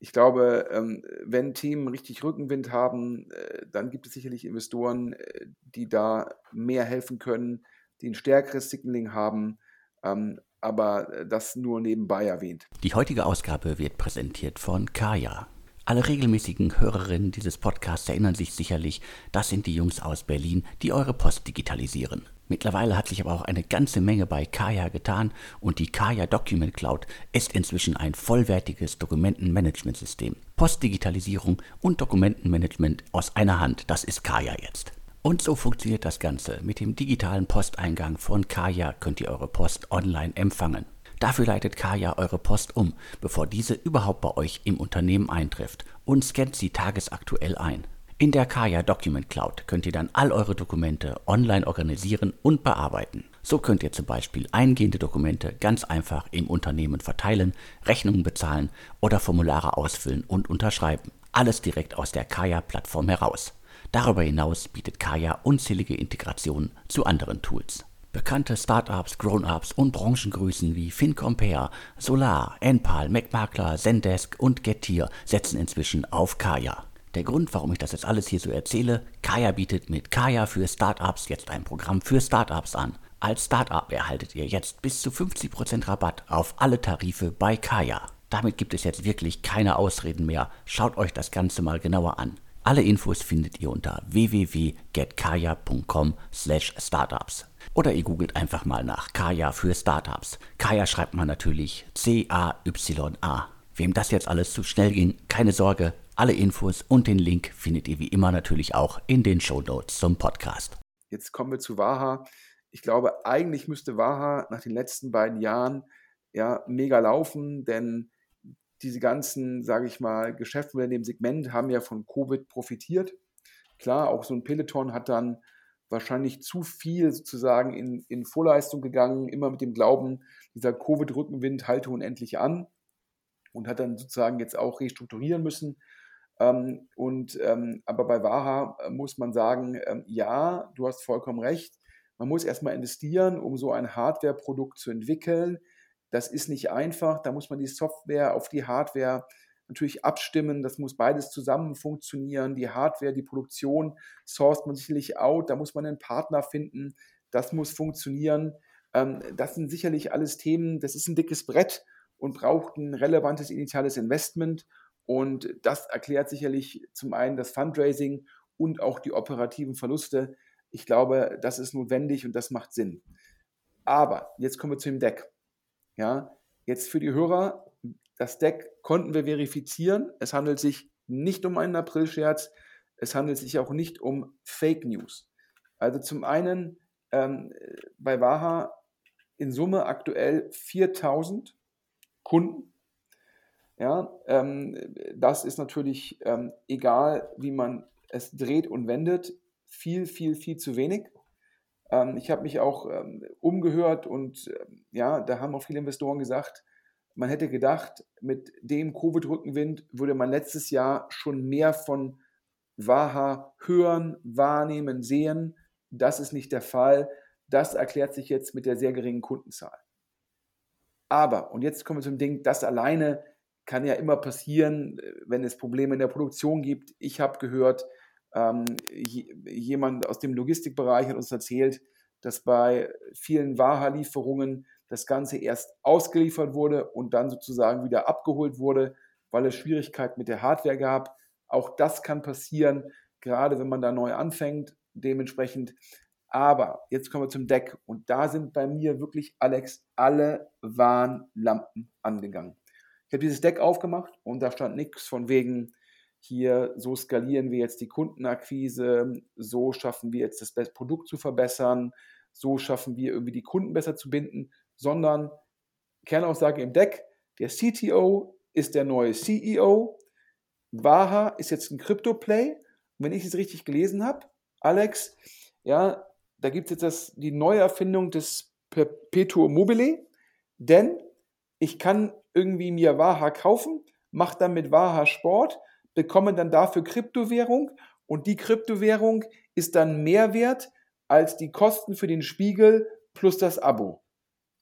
ich glaube, ähm, wenn Themen richtig Rückenwind haben, äh, dann gibt es sicherlich Investoren, äh, die da mehr helfen können, die ein stärkeres Signaling haben. Ähm, aber äh, das nur nebenbei erwähnt. Die heutige Ausgabe wird präsentiert von Kaya. Alle regelmäßigen Hörerinnen dieses Podcasts erinnern sich sicherlich, das sind die Jungs aus Berlin, die eure Post digitalisieren. Mittlerweile hat sich aber auch eine ganze Menge bei Kaya getan und die Kaya Document Cloud ist inzwischen ein vollwertiges Dokumentenmanagementsystem. Postdigitalisierung und Dokumentenmanagement aus einer Hand, das ist Kaya jetzt. Und so funktioniert das Ganze. Mit dem digitalen Posteingang von Kaya könnt ihr eure Post online empfangen. Dafür leitet Kaya eure Post um, bevor diese überhaupt bei euch im Unternehmen eintrifft und scannt sie tagesaktuell ein. In der Kaya Document Cloud könnt ihr dann all eure Dokumente online organisieren und bearbeiten. So könnt ihr zum Beispiel eingehende Dokumente ganz einfach im Unternehmen verteilen, Rechnungen bezahlen oder Formulare ausfüllen und unterschreiben. Alles direkt aus der Kaya-Plattform heraus. Darüber hinaus bietet Kaya unzählige Integrationen zu anderen Tools. Bekannte Startups, Grown-ups und Branchengrößen wie FinCompare, Solar, Enpal, MacMakler, Zendesk und Getir setzen inzwischen auf Kaya. Der Grund, warum ich das jetzt alles hier so erzähle, Kaya bietet mit Kaya für Startups jetzt ein Programm für Startups an. Als Startup erhaltet ihr jetzt bis zu 50% Rabatt auf alle Tarife bei Kaya. Damit gibt es jetzt wirklich keine Ausreden mehr. Schaut euch das Ganze mal genauer an. Alle Infos findet ihr unter www.getkaya.com/startups. Oder ihr googelt einfach mal nach Kaya für Startups. Kaya schreibt man natürlich C-A-Y-A. Wem das jetzt alles zu schnell ging, keine Sorge. Alle Infos und den Link findet ihr wie immer natürlich auch in den Show Notes zum Podcast. Jetzt kommen wir zu Waha. Ich glaube, eigentlich müsste Waha nach den letzten beiden Jahren ja mega laufen, denn diese ganzen, sage ich mal, Geschäftsmodelle in dem Segment haben ja von Covid profitiert. Klar, auch so ein Peloton hat dann wahrscheinlich zu viel sozusagen in, in Vorleistung gegangen, immer mit dem Glauben, dieser Covid-Rückenwind halte unendlich an und hat dann sozusagen jetzt auch restrukturieren müssen. Ähm, und, ähm, aber bei Waha äh, muss man sagen, ähm, ja, du hast vollkommen recht. Man muss erstmal investieren, um so ein Hardware-Produkt zu entwickeln. Das ist nicht einfach. Da muss man die Software auf die Hardware natürlich abstimmen. Das muss beides zusammen funktionieren. Die Hardware, die Produktion sourced man sicherlich out. Da muss man einen Partner finden. Das muss funktionieren. Ähm, das sind sicherlich alles Themen. Das ist ein dickes Brett und braucht ein relevantes initiales Investment. Und das erklärt sicherlich zum einen das Fundraising und auch die operativen Verluste. Ich glaube, das ist notwendig und das macht Sinn. Aber jetzt kommen wir zu dem Deck. Ja, jetzt für die Hörer, das Deck konnten wir verifizieren. Es handelt sich nicht um einen April-Scherz. Es handelt sich auch nicht um Fake News. Also zum einen ähm, bei Waha in Summe aktuell 4000 Kunden. Ja, ähm, das ist natürlich ähm, egal, wie man es dreht und wendet, viel, viel, viel zu wenig. Ähm, ich habe mich auch ähm, umgehört und ähm, ja, da haben auch viele Investoren gesagt, man hätte gedacht, mit dem Covid-Rückenwind würde man letztes Jahr schon mehr von Waha hören, wahrnehmen, sehen. Das ist nicht der Fall. Das erklärt sich jetzt mit der sehr geringen Kundenzahl. Aber, und jetzt kommen wir zum Ding, das alleine kann ja immer passieren, wenn es Probleme in der Produktion gibt. Ich habe gehört, ähm, jemand aus dem Logistikbereich hat uns erzählt, dass bei vielen Waha-Lieferungen das Ganze erst ausgeliefert wurde und dann sozusagen wieder abgeholt wurde, weil es Schwierigkeiten mit der Hardware gab. Auch das kann passieren, gerade wenn man da neu anfängt. Dementsprechend. Aber jetzt kommen wir zum Deck und da sind bei mir wirklich, Alex, alle Warnlampen angegangen. Ich habe dieses Deck aufgemacht und da stand nichts von wegen hier, so skalieren wir jetzt die Kundenakquise, so schaffen wir jetzt das Produkt zu verbessern, so schaffen wir irgendwie die Kunden besser zu binden, sondern Kernaussage im Deck, der CTO ist der neue CEO, Waha ist jetzt ein Crypto-Play. Wenn ich es richtig gelesen habe, Alex, ja, da gibt es jetzt das, die Neuerfindung des Perpetuum mobile, denn ich kann irgendwie mir Waha kaufen, mache dann mit Waha Sport, bekomme dann dafür Kryptowährung und die Kryptowährung ist dann mehr wert als die Kosten für den Spiegel plus das Abo.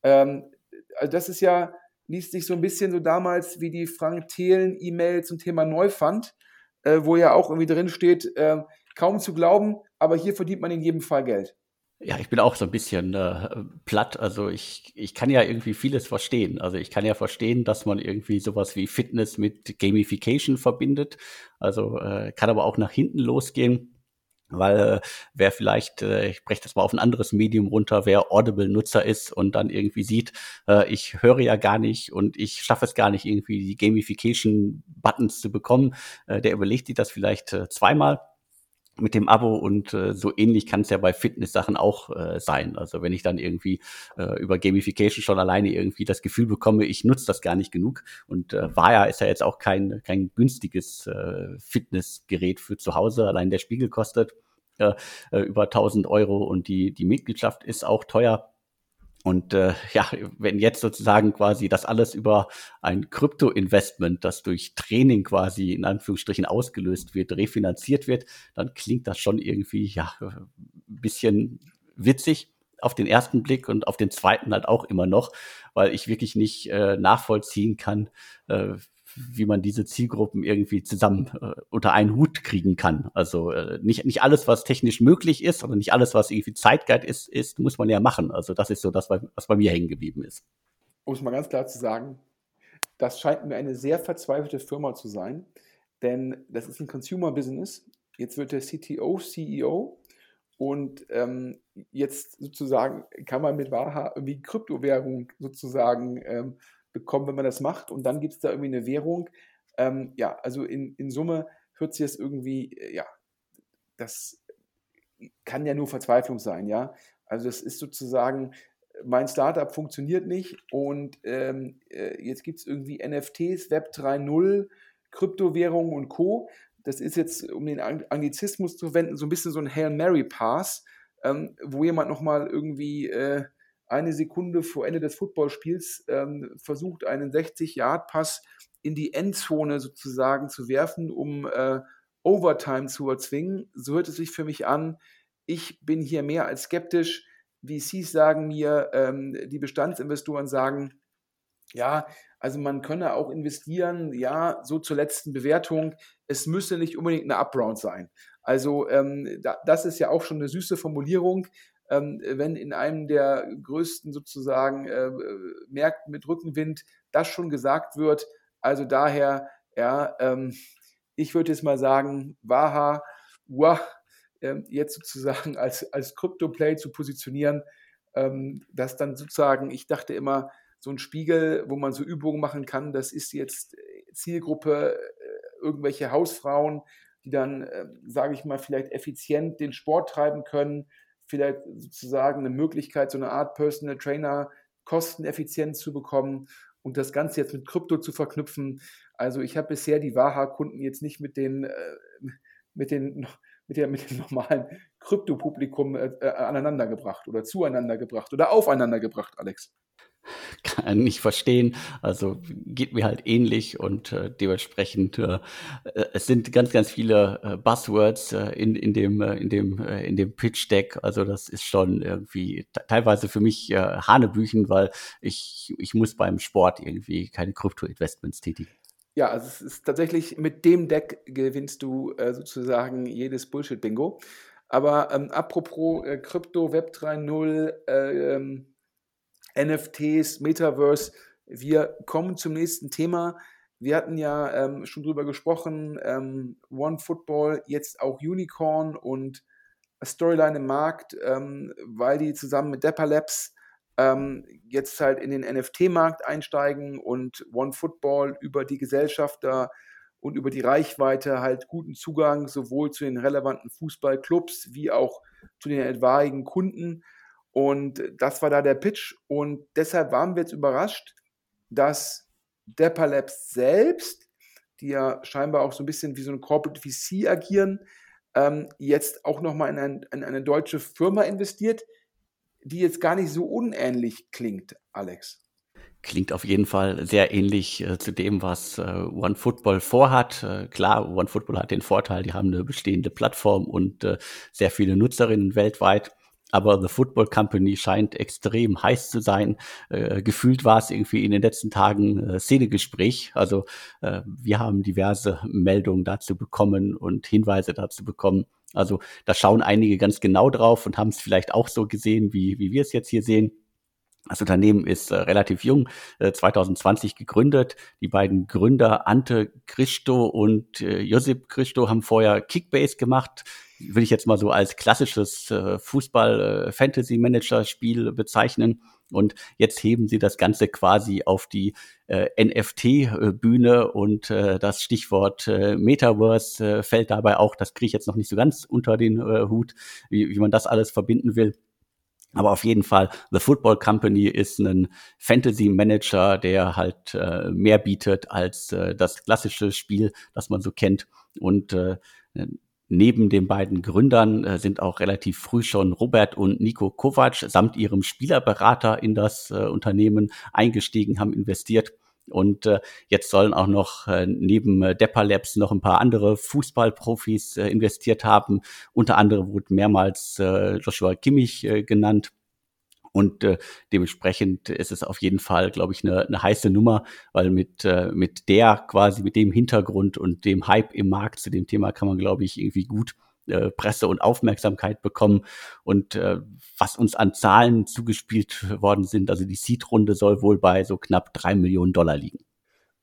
Ähm, also das ist ja, liest sich so ein bisschen so damals wie die Frank Thelen-E-Mail zum Thema Neufund, äh, wo ja auch irgendwie drin steht, äh, kaum zu glauben, aber hier verdient man in jedem Fall Geld. Ja, ich bin auch so ein bisschen äh, platt. Also ich, ich kann ja irgendwie vieles verstehen. Also ich kann ja verstehen, dass man irgendwie sowas wie Fitness mit Gamification verbindet. Also äh, kann aber auch nach hinten losgehen. Weil äh, wer vielleicht, äh, ich breche das mal auf ein anderes Medium runter, wer Audible-Nutzer ist und dann irgendwie sieht, äh, ich höre ja gar nicht und ich schaffe es gar nicht, irgendwie die Gamification-Buttons zu bekommen, äh, der überlegt sich das vielleicht äh, zweimal mit dem Abo und äh, so ähnlich kann es ja bei Fitness-Sachen auch äh, sein. Also wenn ich dann irgendwie äh, über Gamification schon alleine irgendwie das Gefühl bekomme, ich nutze das gar nicht genug. Und äh, Vaya ist ja jetzt auch kein, kein günstiges äh, Fitnessgerät für zu Hause. Allein der Spiegel kostet äh, äh über 1000 Euro und die, die Mitgliedschaft ist auch teuer. Und äh, ja, wenn jetzt sozusagen quasi das alles über ein Krypto-Investment, das durch Training quasi in Anführungsstrichen ausgelöst wird, refinanziert wird, dann klingt das schon irgendwie ja ein bisschen witzig auf den ersten Blick und auf den zweiten halt auch immer noch, weil ich wirklich nicht äh, nachvollziehen kann, äh, wie man diese Zielgruppen irgendwie zusammen äh, unter einen Hut kriegen kann. Also äh, nicht, nicht alles, was technisch möglich ist, aber nicht alles, was irgendwie Zeitgeist ist, ist, muss man ja machen. Also das ist so das, was bei mir hängen geblieben ist. Um es mal ganz klar zu sagen, das scheint mir eine sehr verzweifelte Firma zu sein, denn das ist ein Consumer-Business. Jetzt wird der CTO CEO und ähm, jetzt sozusagen kann man mit Waha irgendwie Kryptowährung sozusagen ähm, bekommen, wenn man das macht. Und dann gibt es da irgendwie eine Währung. Ähm, ja, also in, in Summe hört sich das irgendwie, äh, ja, das kann ja nur Verzweiflung sein, ja. Also das ist sozusagen, mein Startup funktioniert nicht und ähm, äh, jetzt gibt es irgendwie NFTs, Web 3.0, Kryptowährungen und Co. Das ist jetzt, um den Anglizismus zu wenden, so ein bisschen so ein Hail Mary Pass, ähm, wo jemand nochmal irgendwie äh, eine Sekunde vor Ende des Footballspiels ähm, versucht, einen 60-Yard-Pass in die Endzone sozusagen zu werfen, um äh, Overtime zu erzwingen. So hört es sich für mich an. Ich bin hier mehr als skeptisch. VCs sagen mir, ähm, die Bestandsinvestoren sagen, ja, also man könne auch investieren, ja, so zur letzten Bewertung. Es müsse nicht unbedingt eine Upround sein. Also ähm, da, das ist ja auch schon eine süße Formulierung ähm, wenn in einem der größten sozusagen äh, Märkten mit Rückenwind das schon gesagt wird. Also daher, ja, ähm, ich würde jetzt mal sagen, Waha, Wah, äh, jetzt sozusagen als, als Crypto-Play zu positionieren, ähm, dass dann sozusagen, ich dachte immer, so ein Spiegel, wo man so Übungen machen kann, das ist jetzt Zielgruppe äh, irgendwelche Hausfrauen, die dann, äh, sage ich mal, vielleicht effizient den Sport treiben können, vielleicht sozusagen eine Möglichkeit, so eine Art Personal Trainer kosteneffizient zu bekommen und das Ganze jetzt mit Krypto zu verknüpfen. Also ich habe bisher die Waha-Kunden jetzt nicht mit den, äh, mit den, mit, der, mit dem normalen Krypto-Publikum äh, äh aneinandergebracht oder zueinander gebracht oder aufeinander gebracht, Alex kann nicht verstehen. Also geht mir halt ähnlich und äh, dementsprechend äh, äh, es sind ganz ganz viele äh, Buzzwords äh, in in dem äh, in dem in dem Pitch Deck. Also das ist schon irgendwie teilweise für mich Hanebüchen, weil ich ich muss beim Sport irgendwie keine Krypto Investments tätigen. Ja, also es ist tatsächlich mit dem Deck gewinnst du sozusagen jedes Bullshit Bingo. Aber ähm, apropos Krypto Web 3.0 äh, ähm, NFTs, Metaverse. Wir kommen zum nächsten Thema. Wir hatten ja ähm, schon drüber gesprochen, ähm, One Football, jetzt auch Unicorn und Storyline im Markt, ähm, weil die zusammen mit Dapper Labs ähm, jetzt halt in den NFT-Markt einsteigen und One Football über die Gesellschafter und über die Reichweite halt guten Zugang sowohl zu den relevanten Fußballclubs wie auch zu den etwaigen Kunden. Und das war da der Pitch. Und deshalb waren wir jetzt überrascht, dass Depper Labs selbst, die ja scheinbar auch so ein bisschen wie so ein Corporate VC agieren, ähm, jetzt auch nochmal in, ein, in eine deutsche Firma investiert, die jetzt gar nicht so unähnlich klingt, Alex. Klingt auf jeden Fall sehr ähnlich äh, zu dem, was äh, OneFootball vorhat. Äh, klar, OneFootball hat den Vorteil, die haben eine bestehende Plattform und äh, sehr viele Nutzerinnen weltweit. Aber The Football Company scheint extrem heiß zu sein. Äh, gefühlt war es irgendwie in den letzten Tagen äh, Szenegespräch. Also äh, wir haben diverse Meldungen dazu bekommen und Hinweise dazu bekommen. Also da schauen einige ganz genau drauf und haben es vielleicht auch so gesehen, wie, wie wir es jetzt hier sehen. Das Unternehmen ist äh, relativ jung, äh, 2020 gegründet. Die beiden Gründer Ante Christo und äh, Josip Christo haben vorher Kickbase gemacht. Will ich jetzt mal so als klassisches äh, Fußball-Fantasy-Manager-Spiel bezeichnen. Und jetzt heben sie das Ganze quasi auf die äh, NFT-Bühne und äh, das Stichwort äh, Metaverse äh, fällt dabei auch. Das kriege ich jetzt noch nicht so ganz unter den äh, Hut, wie, wie man das alles verbinden will. Aber auf jeden Fall, The Football Company ist ein Fantasy Manager, der halt äh, mehr bietet als äh, das klassische Spiel, das man so kennt. Und äh, neben den beiden Gründern äh, sind auch relativ früh schon Robert und Nico Kovac samt ihrem Spielerberater in das äh, Unternehmen eingestiegen, haben investiert. Und äh, jetzt sollen auch noch neben Depper Labs noch ein paar andere Fußballprofis investiert haben. Unter anderem wurde mehrmals Joshua Kimmich genannt. Und äh, dementsprechend ist es auf jeden Fall, glaube ich, eine, eine heiße Nummer, weil mit, äh, mit der quasi, mit dem Hintergrund und dem Hype im Markt zu dem Thema kann man, glaube ich, irgendwie gut äh, Presse und Aufmerksamkeit bekommen. Und äh, was uns an Zahlen zugespielt worden sind, also die Seed-Runde soll wohl bei so knapp drei Millionen Dollar liegen.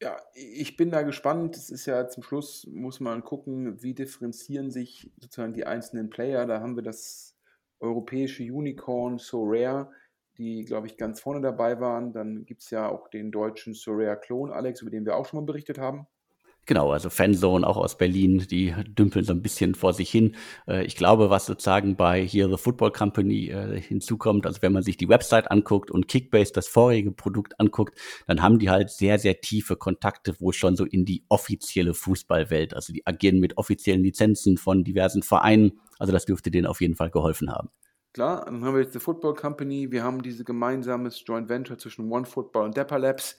Ja, ich bin da gespannt. Es ist ja zum Schluss, muss man gucken, wie differenzieren sich sozusagen die einzelnen Player. Da haben wir das europäische Unicorn So Rare, die, glaube ich, ganz vorne dabei waren. Dann gibt es ja auch den deutschen So Rare Klon, Alex, über den wir auch schon mal berichtet haben. Genau, also Fanzone auch aus Berlin, die dümpeln so ein bisschen vor sich hin. Äh, ich glaube, was sozusagen bei hier The Football Company äh, hinzukommt, also wenn man sich die Website anguckt und Kickbase das vorige Produkt anguckt, dann haben die halt sehr, sehr tiefe Kontakte, wo schon so in die offizielle Fußballwelt, also die agieren mit offiziellen Lizenzen von diversen Vereinen. Also das dürfte denen auf jeden Fall geholfen haben. Klar, dann haben wir jetzt The Football Company, wir haben diese gemeinsames Joint Venture zwischen OneFootball und Depper Labs.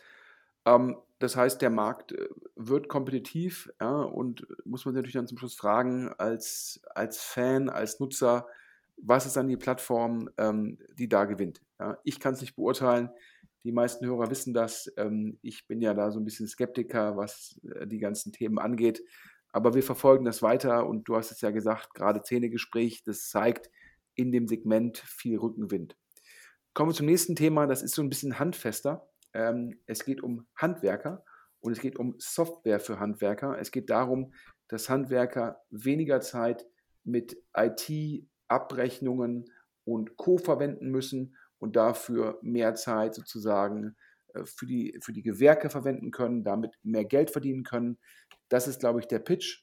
Ähm, das heißt, der Markt äh, wird kompetitiv ja, und muss man sich natürlich dann zum Schluss fragen, als, als Fan, als Nutzer, was ist dann die Plattform, ähm, die da gewinnt. Ja. Ich kann es nicht beurteilen. Die meisten Hörer wissen das. Ähm, ich bin ja da so ein bisschen Skeptiker, was äh, die ganzen Themen angeht. Aber wir verfolgen das weiter und du hast es ja gesagt, gerade Zähnegespräch, das zeigt in dem Segment viel Rückenwind. Kommen wir zum nächsten Thema, das ist so ein bisschen handfester. Ähm, es geht um Handwerker und es geht um Software für Handwerker. Es geht darum, dass Handwerker weniger Zeit mit IT-Abrechnungen und Co. verwenden müssen und dafür mehr Zeit sozusagen äh, für die, für die Gewerke verwenden können, damit mehr Geld verdienen können. Das ist, glaube ich, der Pitch.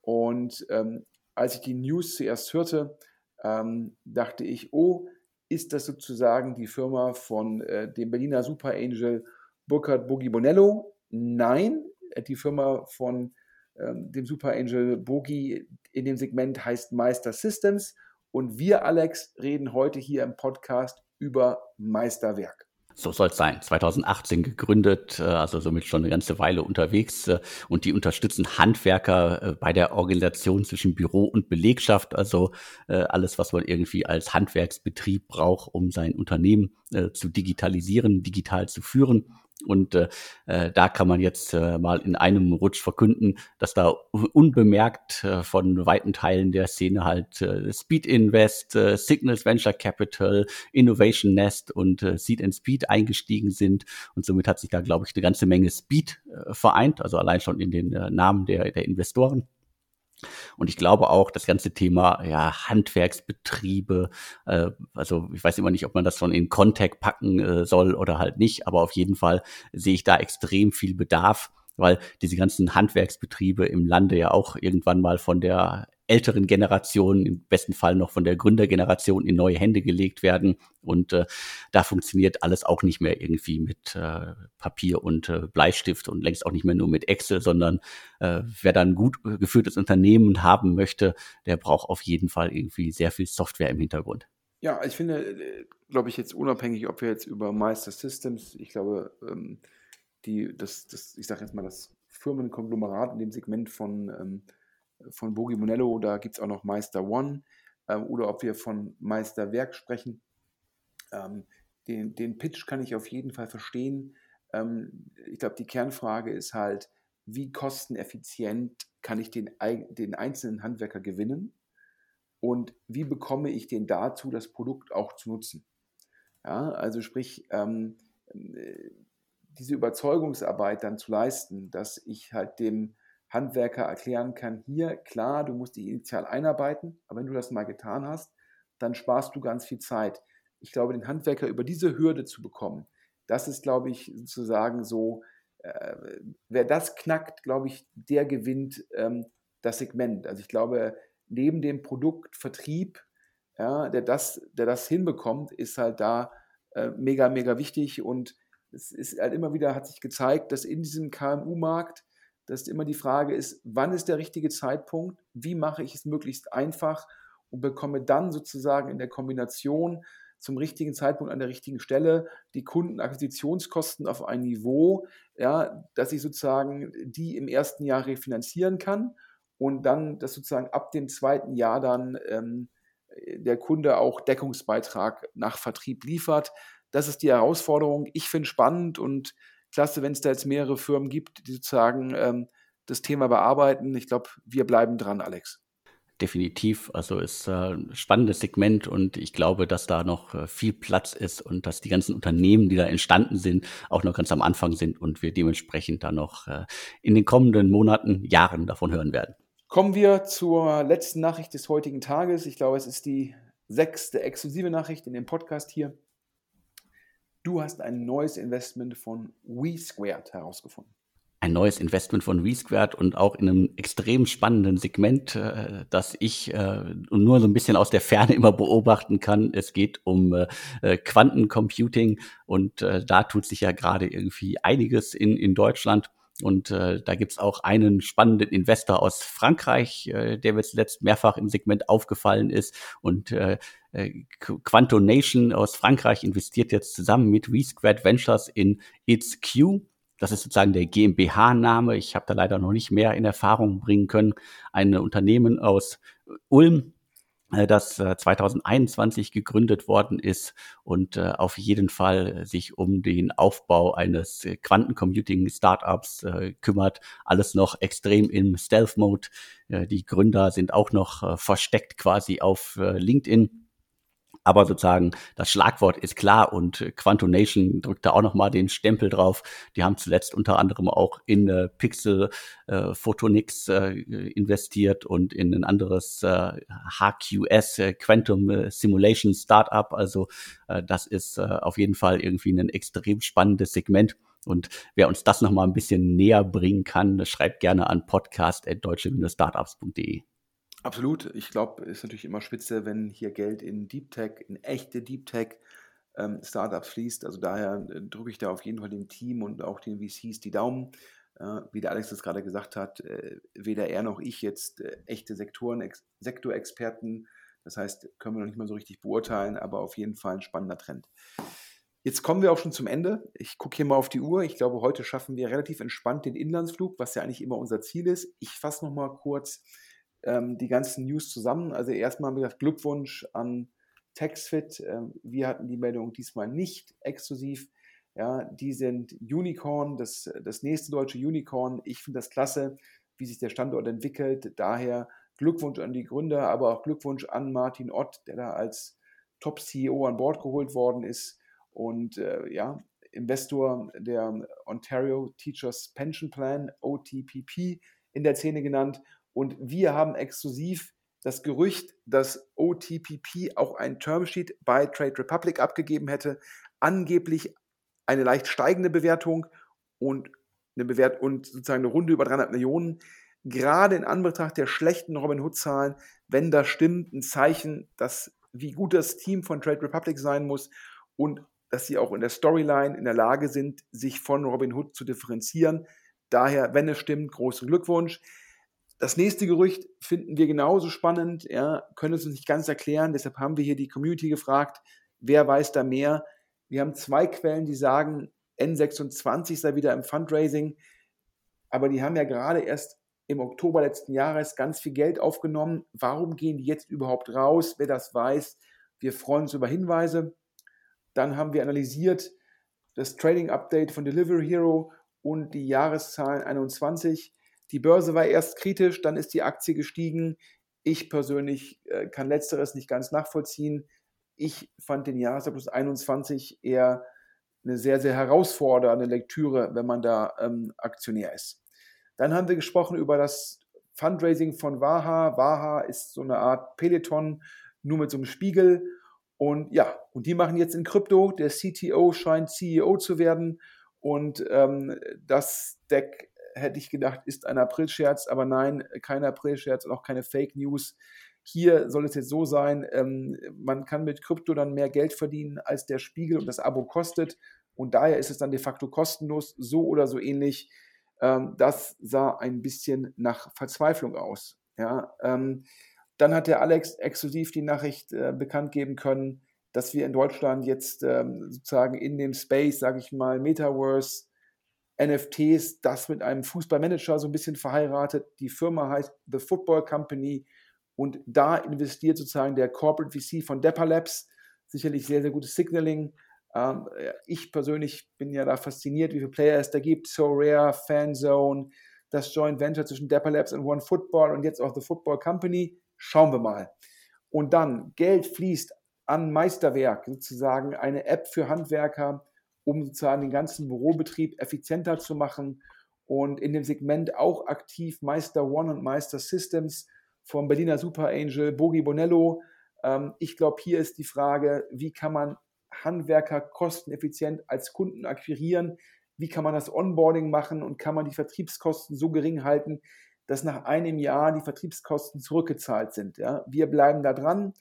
Und ähm, als ich die News zuerst hörte, ähm, dachte ich, oh, ist das sozusagen die Firma von äh, dem Berliner Super Angel Burkhard Bogi Bonello? Nein, die Firma von ähm, dem Super Angel Bogi in dem Segment heißt Meister Systems und wir, Alex, reden heute hier im Podcast über Meisterwerk. So soll es sein. 2018 gegründet, äh, also somit schon eine ganze Weile unterwegs. Äh, und die unterstützen Handwerker äh, bei der Organisation zwischen Büro und Belegschaft. Also alles, was man irgendwie als Handwerksbetrieb braucht, um sein Unternehmen zu digitalisieren, digital zu führen. Und äh, äh, da kann man jetzt äh, mal in einem Rutsch verkünden, dass da unbemerkt äh, von weiten Teilen der Szene halt äh, Speed Invest, äh, Signals Venture Capital, Innovation Nest und äh, Seed and Speed eingestiegen sind. Und somit hat sich da, glaube ich, eine ganze Menge Speed äh, vereint, also allein schon in den äh, Namen der, der Investoren. Und ich glaube auch, das ganze Thema ja, Handwerksbetriebe, äh, also ich weiß immer nicht, ob man das schon in Contact packen äh, soll oder halt nicht, aber auf jeden Fall sehe ich da extrem viel Bedarf. weil diese ganzen Handwerksbetriebe im Lande ja auch irgendwann mal von der älteren Generation, im besten Fall noch von der Gründergeneration in neue Hände gelegt werden. Und äh, da funktioniert alles auch nicht mehr irgendwie mit äh, Papier und äh, Bleistift und längst auch nicht mehr nur mit Excel, sondern äh, wer dann gut geführtes Unternehmen haben möchte, der braucht auf jeden Fall irgendwie sehr viel Software im Hintergrund. Ja, ich finde, äh, glaube ich, jetzt unabhängig, ob wir jetzt über Meister Systems, ich glaube, ähm, die, das, das, ich sage jetzt mal, das Firmenkonglomerat in dem Segment von ähm, von Bogi Monello, da gibt es auch noch Meister One ähm, oder ob wir von Meister Werk sprechen. Ähm, den, den Pitch kann ich auf jeden Fall verstehen. Ähm, ich glaube, die Kernfrage ist halt, wie kosteneffizient kann ich den, den einzelnen Handwerker gewinnen und wie bekomme ich den dazu, das Produkt auch zu nutzen. Ja, also sprich, ähm, äh, diese Überzeugungsarbeit dann zu leisten, dass ich halt dem Handwerker erklären kann, hier, klar, du musst dich initial einarbeiten, aber wenn du das mal getan hast, dann sparst du ganz viel Zeit. Ich glaube, den Handwerker über diese Hürde zu bekommen, das ist, glaube ich, sozusagen so, äh, wer das knackt, glaube ich, der gewinnt ähm, das Segment. Also ich glaube, neben dem Produktvertrieb, ja, der, das, der das hinbekommt, ist halt da äh, mega, mega wichtig und es ist halt immer wieder, hat sich gezeigt, dass in diesem KMU-Markt dass immer die Frage ist, wann ist der richtige Zeitpunkt, wie mache ich es möglichst einfach und bekomme dann sozusagen in der Kombination zum richtigen Zeitpunkt an der richtigen Stelle die Kundenakquisitionskosten auf ein Niveau, ja, dass ich sozusagen die im ersten Jahr refinanzieren kann und dann, dass sozusagen ab dem zweiten Jahr dann ähm, der Kunde auch Deckungsbeitrag nach Vertrieb liefert. Das ist die Herausforderung. Ich finde spannend und klasse, wenn es da jetzt mehrere Firmen gibt, die sozusagen ähm, das Thema bearbeiten. Ich glaube, wir bleiben dran, Alex. Definitiv. Also ist äh, ein spannendes Segment und ich glaube, dass da noch äh, viel Platz ist und dass die ganzen Unternehmen, die da entstanden sind, auch noch ganz am Anfang sind und wir dementsprechend da noch äh, in den kommenden Monaten, Jahren davon hören werden. Kommen wir zur letzten Nachricht des heutigen Tages. Ich glaube, es ist die sechste exklusive Nachricht in dem Podcast hier. Du hast ein neues Investment von WeSquared herausgefunden. Ein neues Investment von WeSquared und auch in einem extrem spannenden Segment, äh, das ich äh, nur so ein bisschen aus der Ferne immer beobachten kann. Es geht um äh, Quantencomputing und äh, da tut sich ja gerade irgendwie einiges in, in Deutschland. Und äh, da gibt's auch einen spannenden Investor aus Frankreich, äh, der mir zuletzt mehrfach im Segment aufgefallen ist. Und äh, äh, Quanto Nation aus Frankreich investiert jetzt zusammen mit WeSquared Ventures in It's Q. Das ist sozusagen der GmbH-Name. Ich habe da leider noch nicht mehr in Erfahrung bringen können. Ein Unternehmen aus Ulm, äh, das 2021 äh, gegründet worden ist und auf jeden Fall sich um den Aufbau eines Quantencomputing-Startups kümmert. Alles noch extrem im Stealth-Mode. Die Gründer sind auch noch versteckt quasi auf LinkedIn aber sozusagen das Schlagwort ist klar und Quantonation drückt da auch nochmal den Stempel drauf. Die haben zuletzt unter anderem auch in äh, Pixel äh, Photonics äh, investiert und in ein anderes äh, HQS äh, Quantum äh, Simulation Startup. Also äh, das ist äh, auf jeden Fall irgendwie ein extrem spannendes Segment. Und wer uns das nochmal ein bisschen näher bringen kann, schreibt gerne an podcast.deutsche-startups.de. Absolut. Ich glaube, es ist natürlich immer spitze, wenn hier Geld in Deep Tech, in echte Deep Tech ähm, Startups fließt. Also daher äh, drücke ich da auf jeden Fall dem Team und auch den VCs die Daumen. Äh, wie der Alex das gerade gesagt hat, äh, weder er noch ich jetzt äh, echte Sektoren, Ex Sektorexperten. Das heißt, können wir noch nicht mal so richtig beurteilen, aber auf jeden Fall ein spannender Trend. Jetzt kommen wir auch schon zum Ende. Ich gucke hier mal auf die Uhr. Ich glaube, heute schaffen wir relativ entspannt den Inlandsflug, was ja eigentlich immer unser Ziel ist. Ich fasse noch mal kurz ähm, die ganzen News zusammen. Also erstmal haben wir gesagt, Glückwunsch an TaxFit. Ähm, wir hatten die Meldung diesmal nicht exklusiv. Ja, die sind Unicorn, das, das nächste deutsche Unicorn. Ich finde das klasse, wie sich der Standort entwickelt. Daher Glückwunsch an die Gründer, aber auch Glückwunsch an Martin Ott, der da als Top-CEO an Bord geholt worden ist. Und äh, ja, Investor der Ontario Teachers Pension Plan, OTPP, in der Szene genannt. Und wir haben exklusiv das Gerücht, dass OTPP auch ein Termsheet bei Trade Republic abgegeben hätte, angeblich eine leicht steigende Bewertung und eine Bewertung und sozusagen eine Runde über 300 Millionen. Gerade in Anbetracht der schlechten Robin Hood-Zahlen, wenn das stimmt, ein Zeichen, dass wie gut das Team von Trade Republic sein muss und dass sie auch in der Storyline in der Lage sind, sich von Robin Hood zu differenzieren. Daher, wenn es stimmt, großen Glückwunsch. Das nächste Gerücht finden wir genauso spannend, ja, können es uns nicht ganz erklären, deshalb haben wir hier die Community gefragt, wer weiß da mehr. Wir haben zwei Quellen, die sagen, N26 sei wieder im Fundraising, aber die haben ja gerade erst im Oktober letzten Jahres ganz viel Geld aufgenommen. Warum gehen die jetzt überhaupt raus? Wer das weiß, wir freuen uns über Hinweise. Dann haben wir analysiert das Trading Update von Delivery Hero und die Jahreszahlen 21. Die Börse war erst kritisch, dann ist die Aktie gestiegen. Ich persönlich äh, kann letzteres nicht ganz nachvollziehen. Ich fand den Jahresabschluss 21 eher eine sehr, sehr herausfordernde Lektüre, wenn man da ähm, Aktionär ist. Dann haben wir gesprochen über das Fundraising von Waha. Waha ist so eine Art Peloton, nur mit so einem Spiegel. Und ja, und die machen jetzt in Krypto. Der CTO scheint CEO zu werden. Und ähm, das Deck, hätte ich gedacht, ist ein Aprilscherz. Aber nein, kein Aprilscherz und auch keine Fake News. Hier soll es jetzt so sein, ähm, man kann mit Krypto dann mehr Geld verdienen, als der Spiegel und das Abo kostet. Und daher ist es dann de facto kostenlos, so oder so ähnlich. Ähm, das sah ein bisschen nach Verzweiflung aus. Ja, ähm, dann hat der Alex exklusiv die Nachricht äh, bekannt geben können, dass wir in Deutschland jetzt ähm, sozusagen in dem Space, sage ich mal, Metaverse, NFTs, das mit einem Fußballmanager so ein bisschen verheiratet. Die Firma heißt The Football Company und da investiert sozusagen der Corporate VC von Depper Labs. Sicherlich sehr, sehr gutes Signaling. Ähm, ich persönlich bin ja da fasziniert, wie viele Player es da gibt. So Rare, Fanzone, das Joint Venture zwischen Depper Labs und One Football und jetzt auch The Football Company. Schauen wir mal. Und dann, Geld fließt an Meisterwerk, sozusagen eine App für Handwerker, um sozusagen den ganzen Bürobetrieb effizienter zu machen und in dem Segment auch aktiv Meister One und Meister Systems vom Berliner Super Angel Bogi Bonello. Ähm, ich glaube, hier ist die Frage, wie kann man Handwerker kosteneffizient als Kunden akquirieren? Wie kann man das Onboarding machen und kann man die Vertriebskosten so gering halten, dass nach einem Jahr die Vertriebskosten zurückgezahlt sind? Ja? Wir bleiben da dran.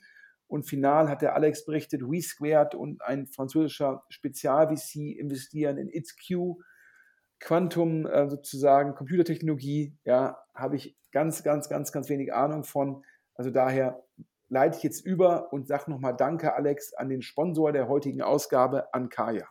Und final hat der Alex berichtet, WeSquared und ein französischer Spezial-VC investieren in ItzQ. Quantum äh, sozusagen, Computertechnologie, ja, habe ich ganz, ganz, ganz, ganz wenig Ahnung von. Also daher leite ich jetzt über und sage nochmal Danke, Alex, an den Sponsor der heutigen Ausgabe, an Kaya.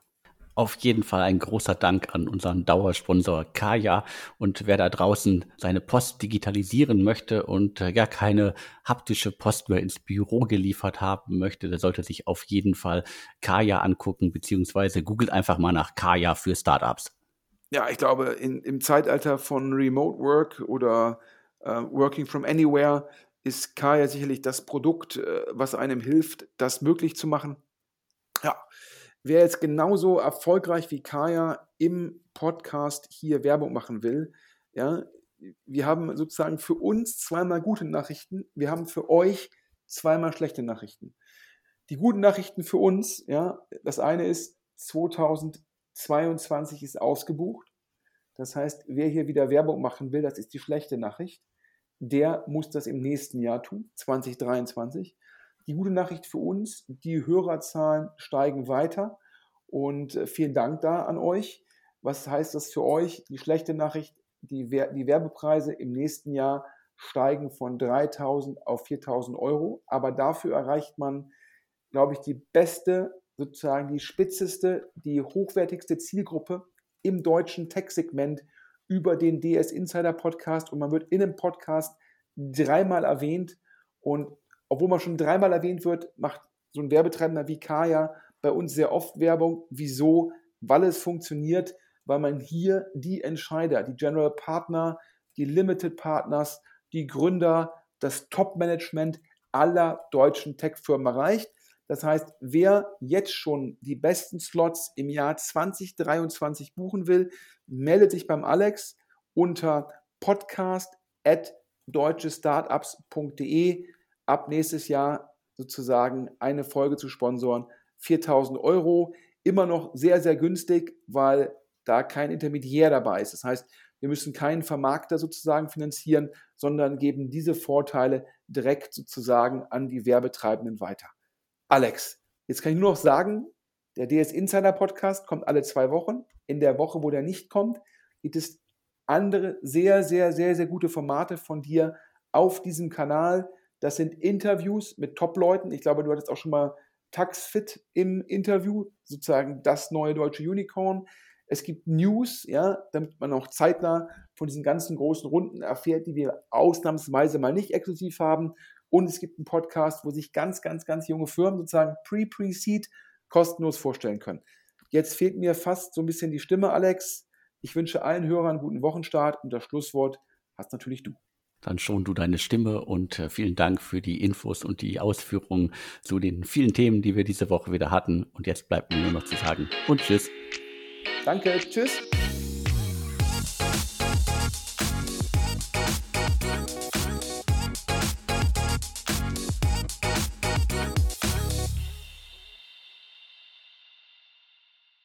Auf jeden Fall ein großer Dank an unseren Dauersponsor Kaya. Und wer da draußen seine Post digitalisieren möchte und äh, gar keine haptische Post mehr ins Büro geliefert haben möchte, der sollte sich auf jeden Fall Kaya angucken, beziehungsweise googelt einfach mal nach Kaya für Startups. Ja, ich glaube, in, im Zeitalter von Remote Work oder äh, Working from Anywhere ist Kaya sicherlich das Produkt, äh, was einem hilft, das möglich zu machen. Ja, wer jetzt genauso erfolgreich wie Kaya im Podcast hier Werbung machen will, ja, wir haben sozusagen für uns zweimal gute Nachrichten, wir haben für euch zweimal schlechte Nachrichten. Die guten Nachrichten für uns, ja, das eine ist 2022 ist ausgebucht. Das heißt, wer hier wieder Werbung machen will, das ist die schlechte Nachricht der muss das im nächsten Jahr tun, 2023. Die gute Nachricht für uns, die Hörerzahlen steigen weiter und äh, vielen Dank da an euch. Was heißt das für euch? Die schlechte Nachricht, die, die Werbepreise im nächsten Jahr steigen von 3.000 auf 4.000 Euro, aber dafür erreicht man, glaube ich, die beste, sozusagen die spitzeste, die hochwertigste Zielgruppe im deutschen Tech-Segment über den DS Insider Podcast und man wird in einem Podcast dreimal erwähnt und obwohl man schon dreimal erwähnt wird, macht so ein Werbetreibender wie Kaya bei uns sehr oft Werbung. Wieso? Weil es funktioniert, weil man hier die Entscheider, die General Partner, die Limited Partners, die Gründer, das Top-Management aller deutschen Tech-Firmen erreicht. Das heißt, wer jetzt schon die besten Slots im Jahr 2023 buchen will, meldet sich beim Alex unter podcast.deutschestartups.de. Ab nächstes Jahr sozusagen eine Folge zu sponsoren. 4000 Euro. Immer noch sehr, sehr günstig, weil da kein Intermediär dabei ist. Das heißt, wir müssen keinen Vermarkter sozusagen finanzieren, sondern geben diese Vorteile direkt sozusagen an die Werbetreibenden weiter. Alex, jetzt kann ich nur noch sagen, der DS Insider Podcast kommt alle zwei Wochen. In der Woche, wo der nicht kommt, gibt es andere sehr, sehr, sehr, sehr gute Formate von dir auf diesem Kanal. Das sind Interviews mit Top-Leuten. Ich glaube, du hattest auch schon mal Taxfit im Interview, sozusagen das neue deutsche Unicorn. Es gibt News, ja, damit man auch zeitnah von diesen ganzen großen Runden erfährt, die wir ausnahmsweise mal nicht exklusiv haben. Und es gibt einen Podcast, wo sich ganz, ganz, ganz junge Firmen sozusagen pre-pre-seed kostenlos vorstellen können. Jetzt fehlt mir fast so ein bisschen die Stimme, Alex. Ich wünsche allen Hörern einen guten Wochenstart und das Schlusswort hast natürlich du. Dann schon du deine Stimme und äh, vielen Dank für die Infos und die Ausführungen zu den vielen Themen, die wir diese Woche wieder hatten. Und jetzt bleibt mir nur noch zu sagen und tschüss. Danke, tschüss.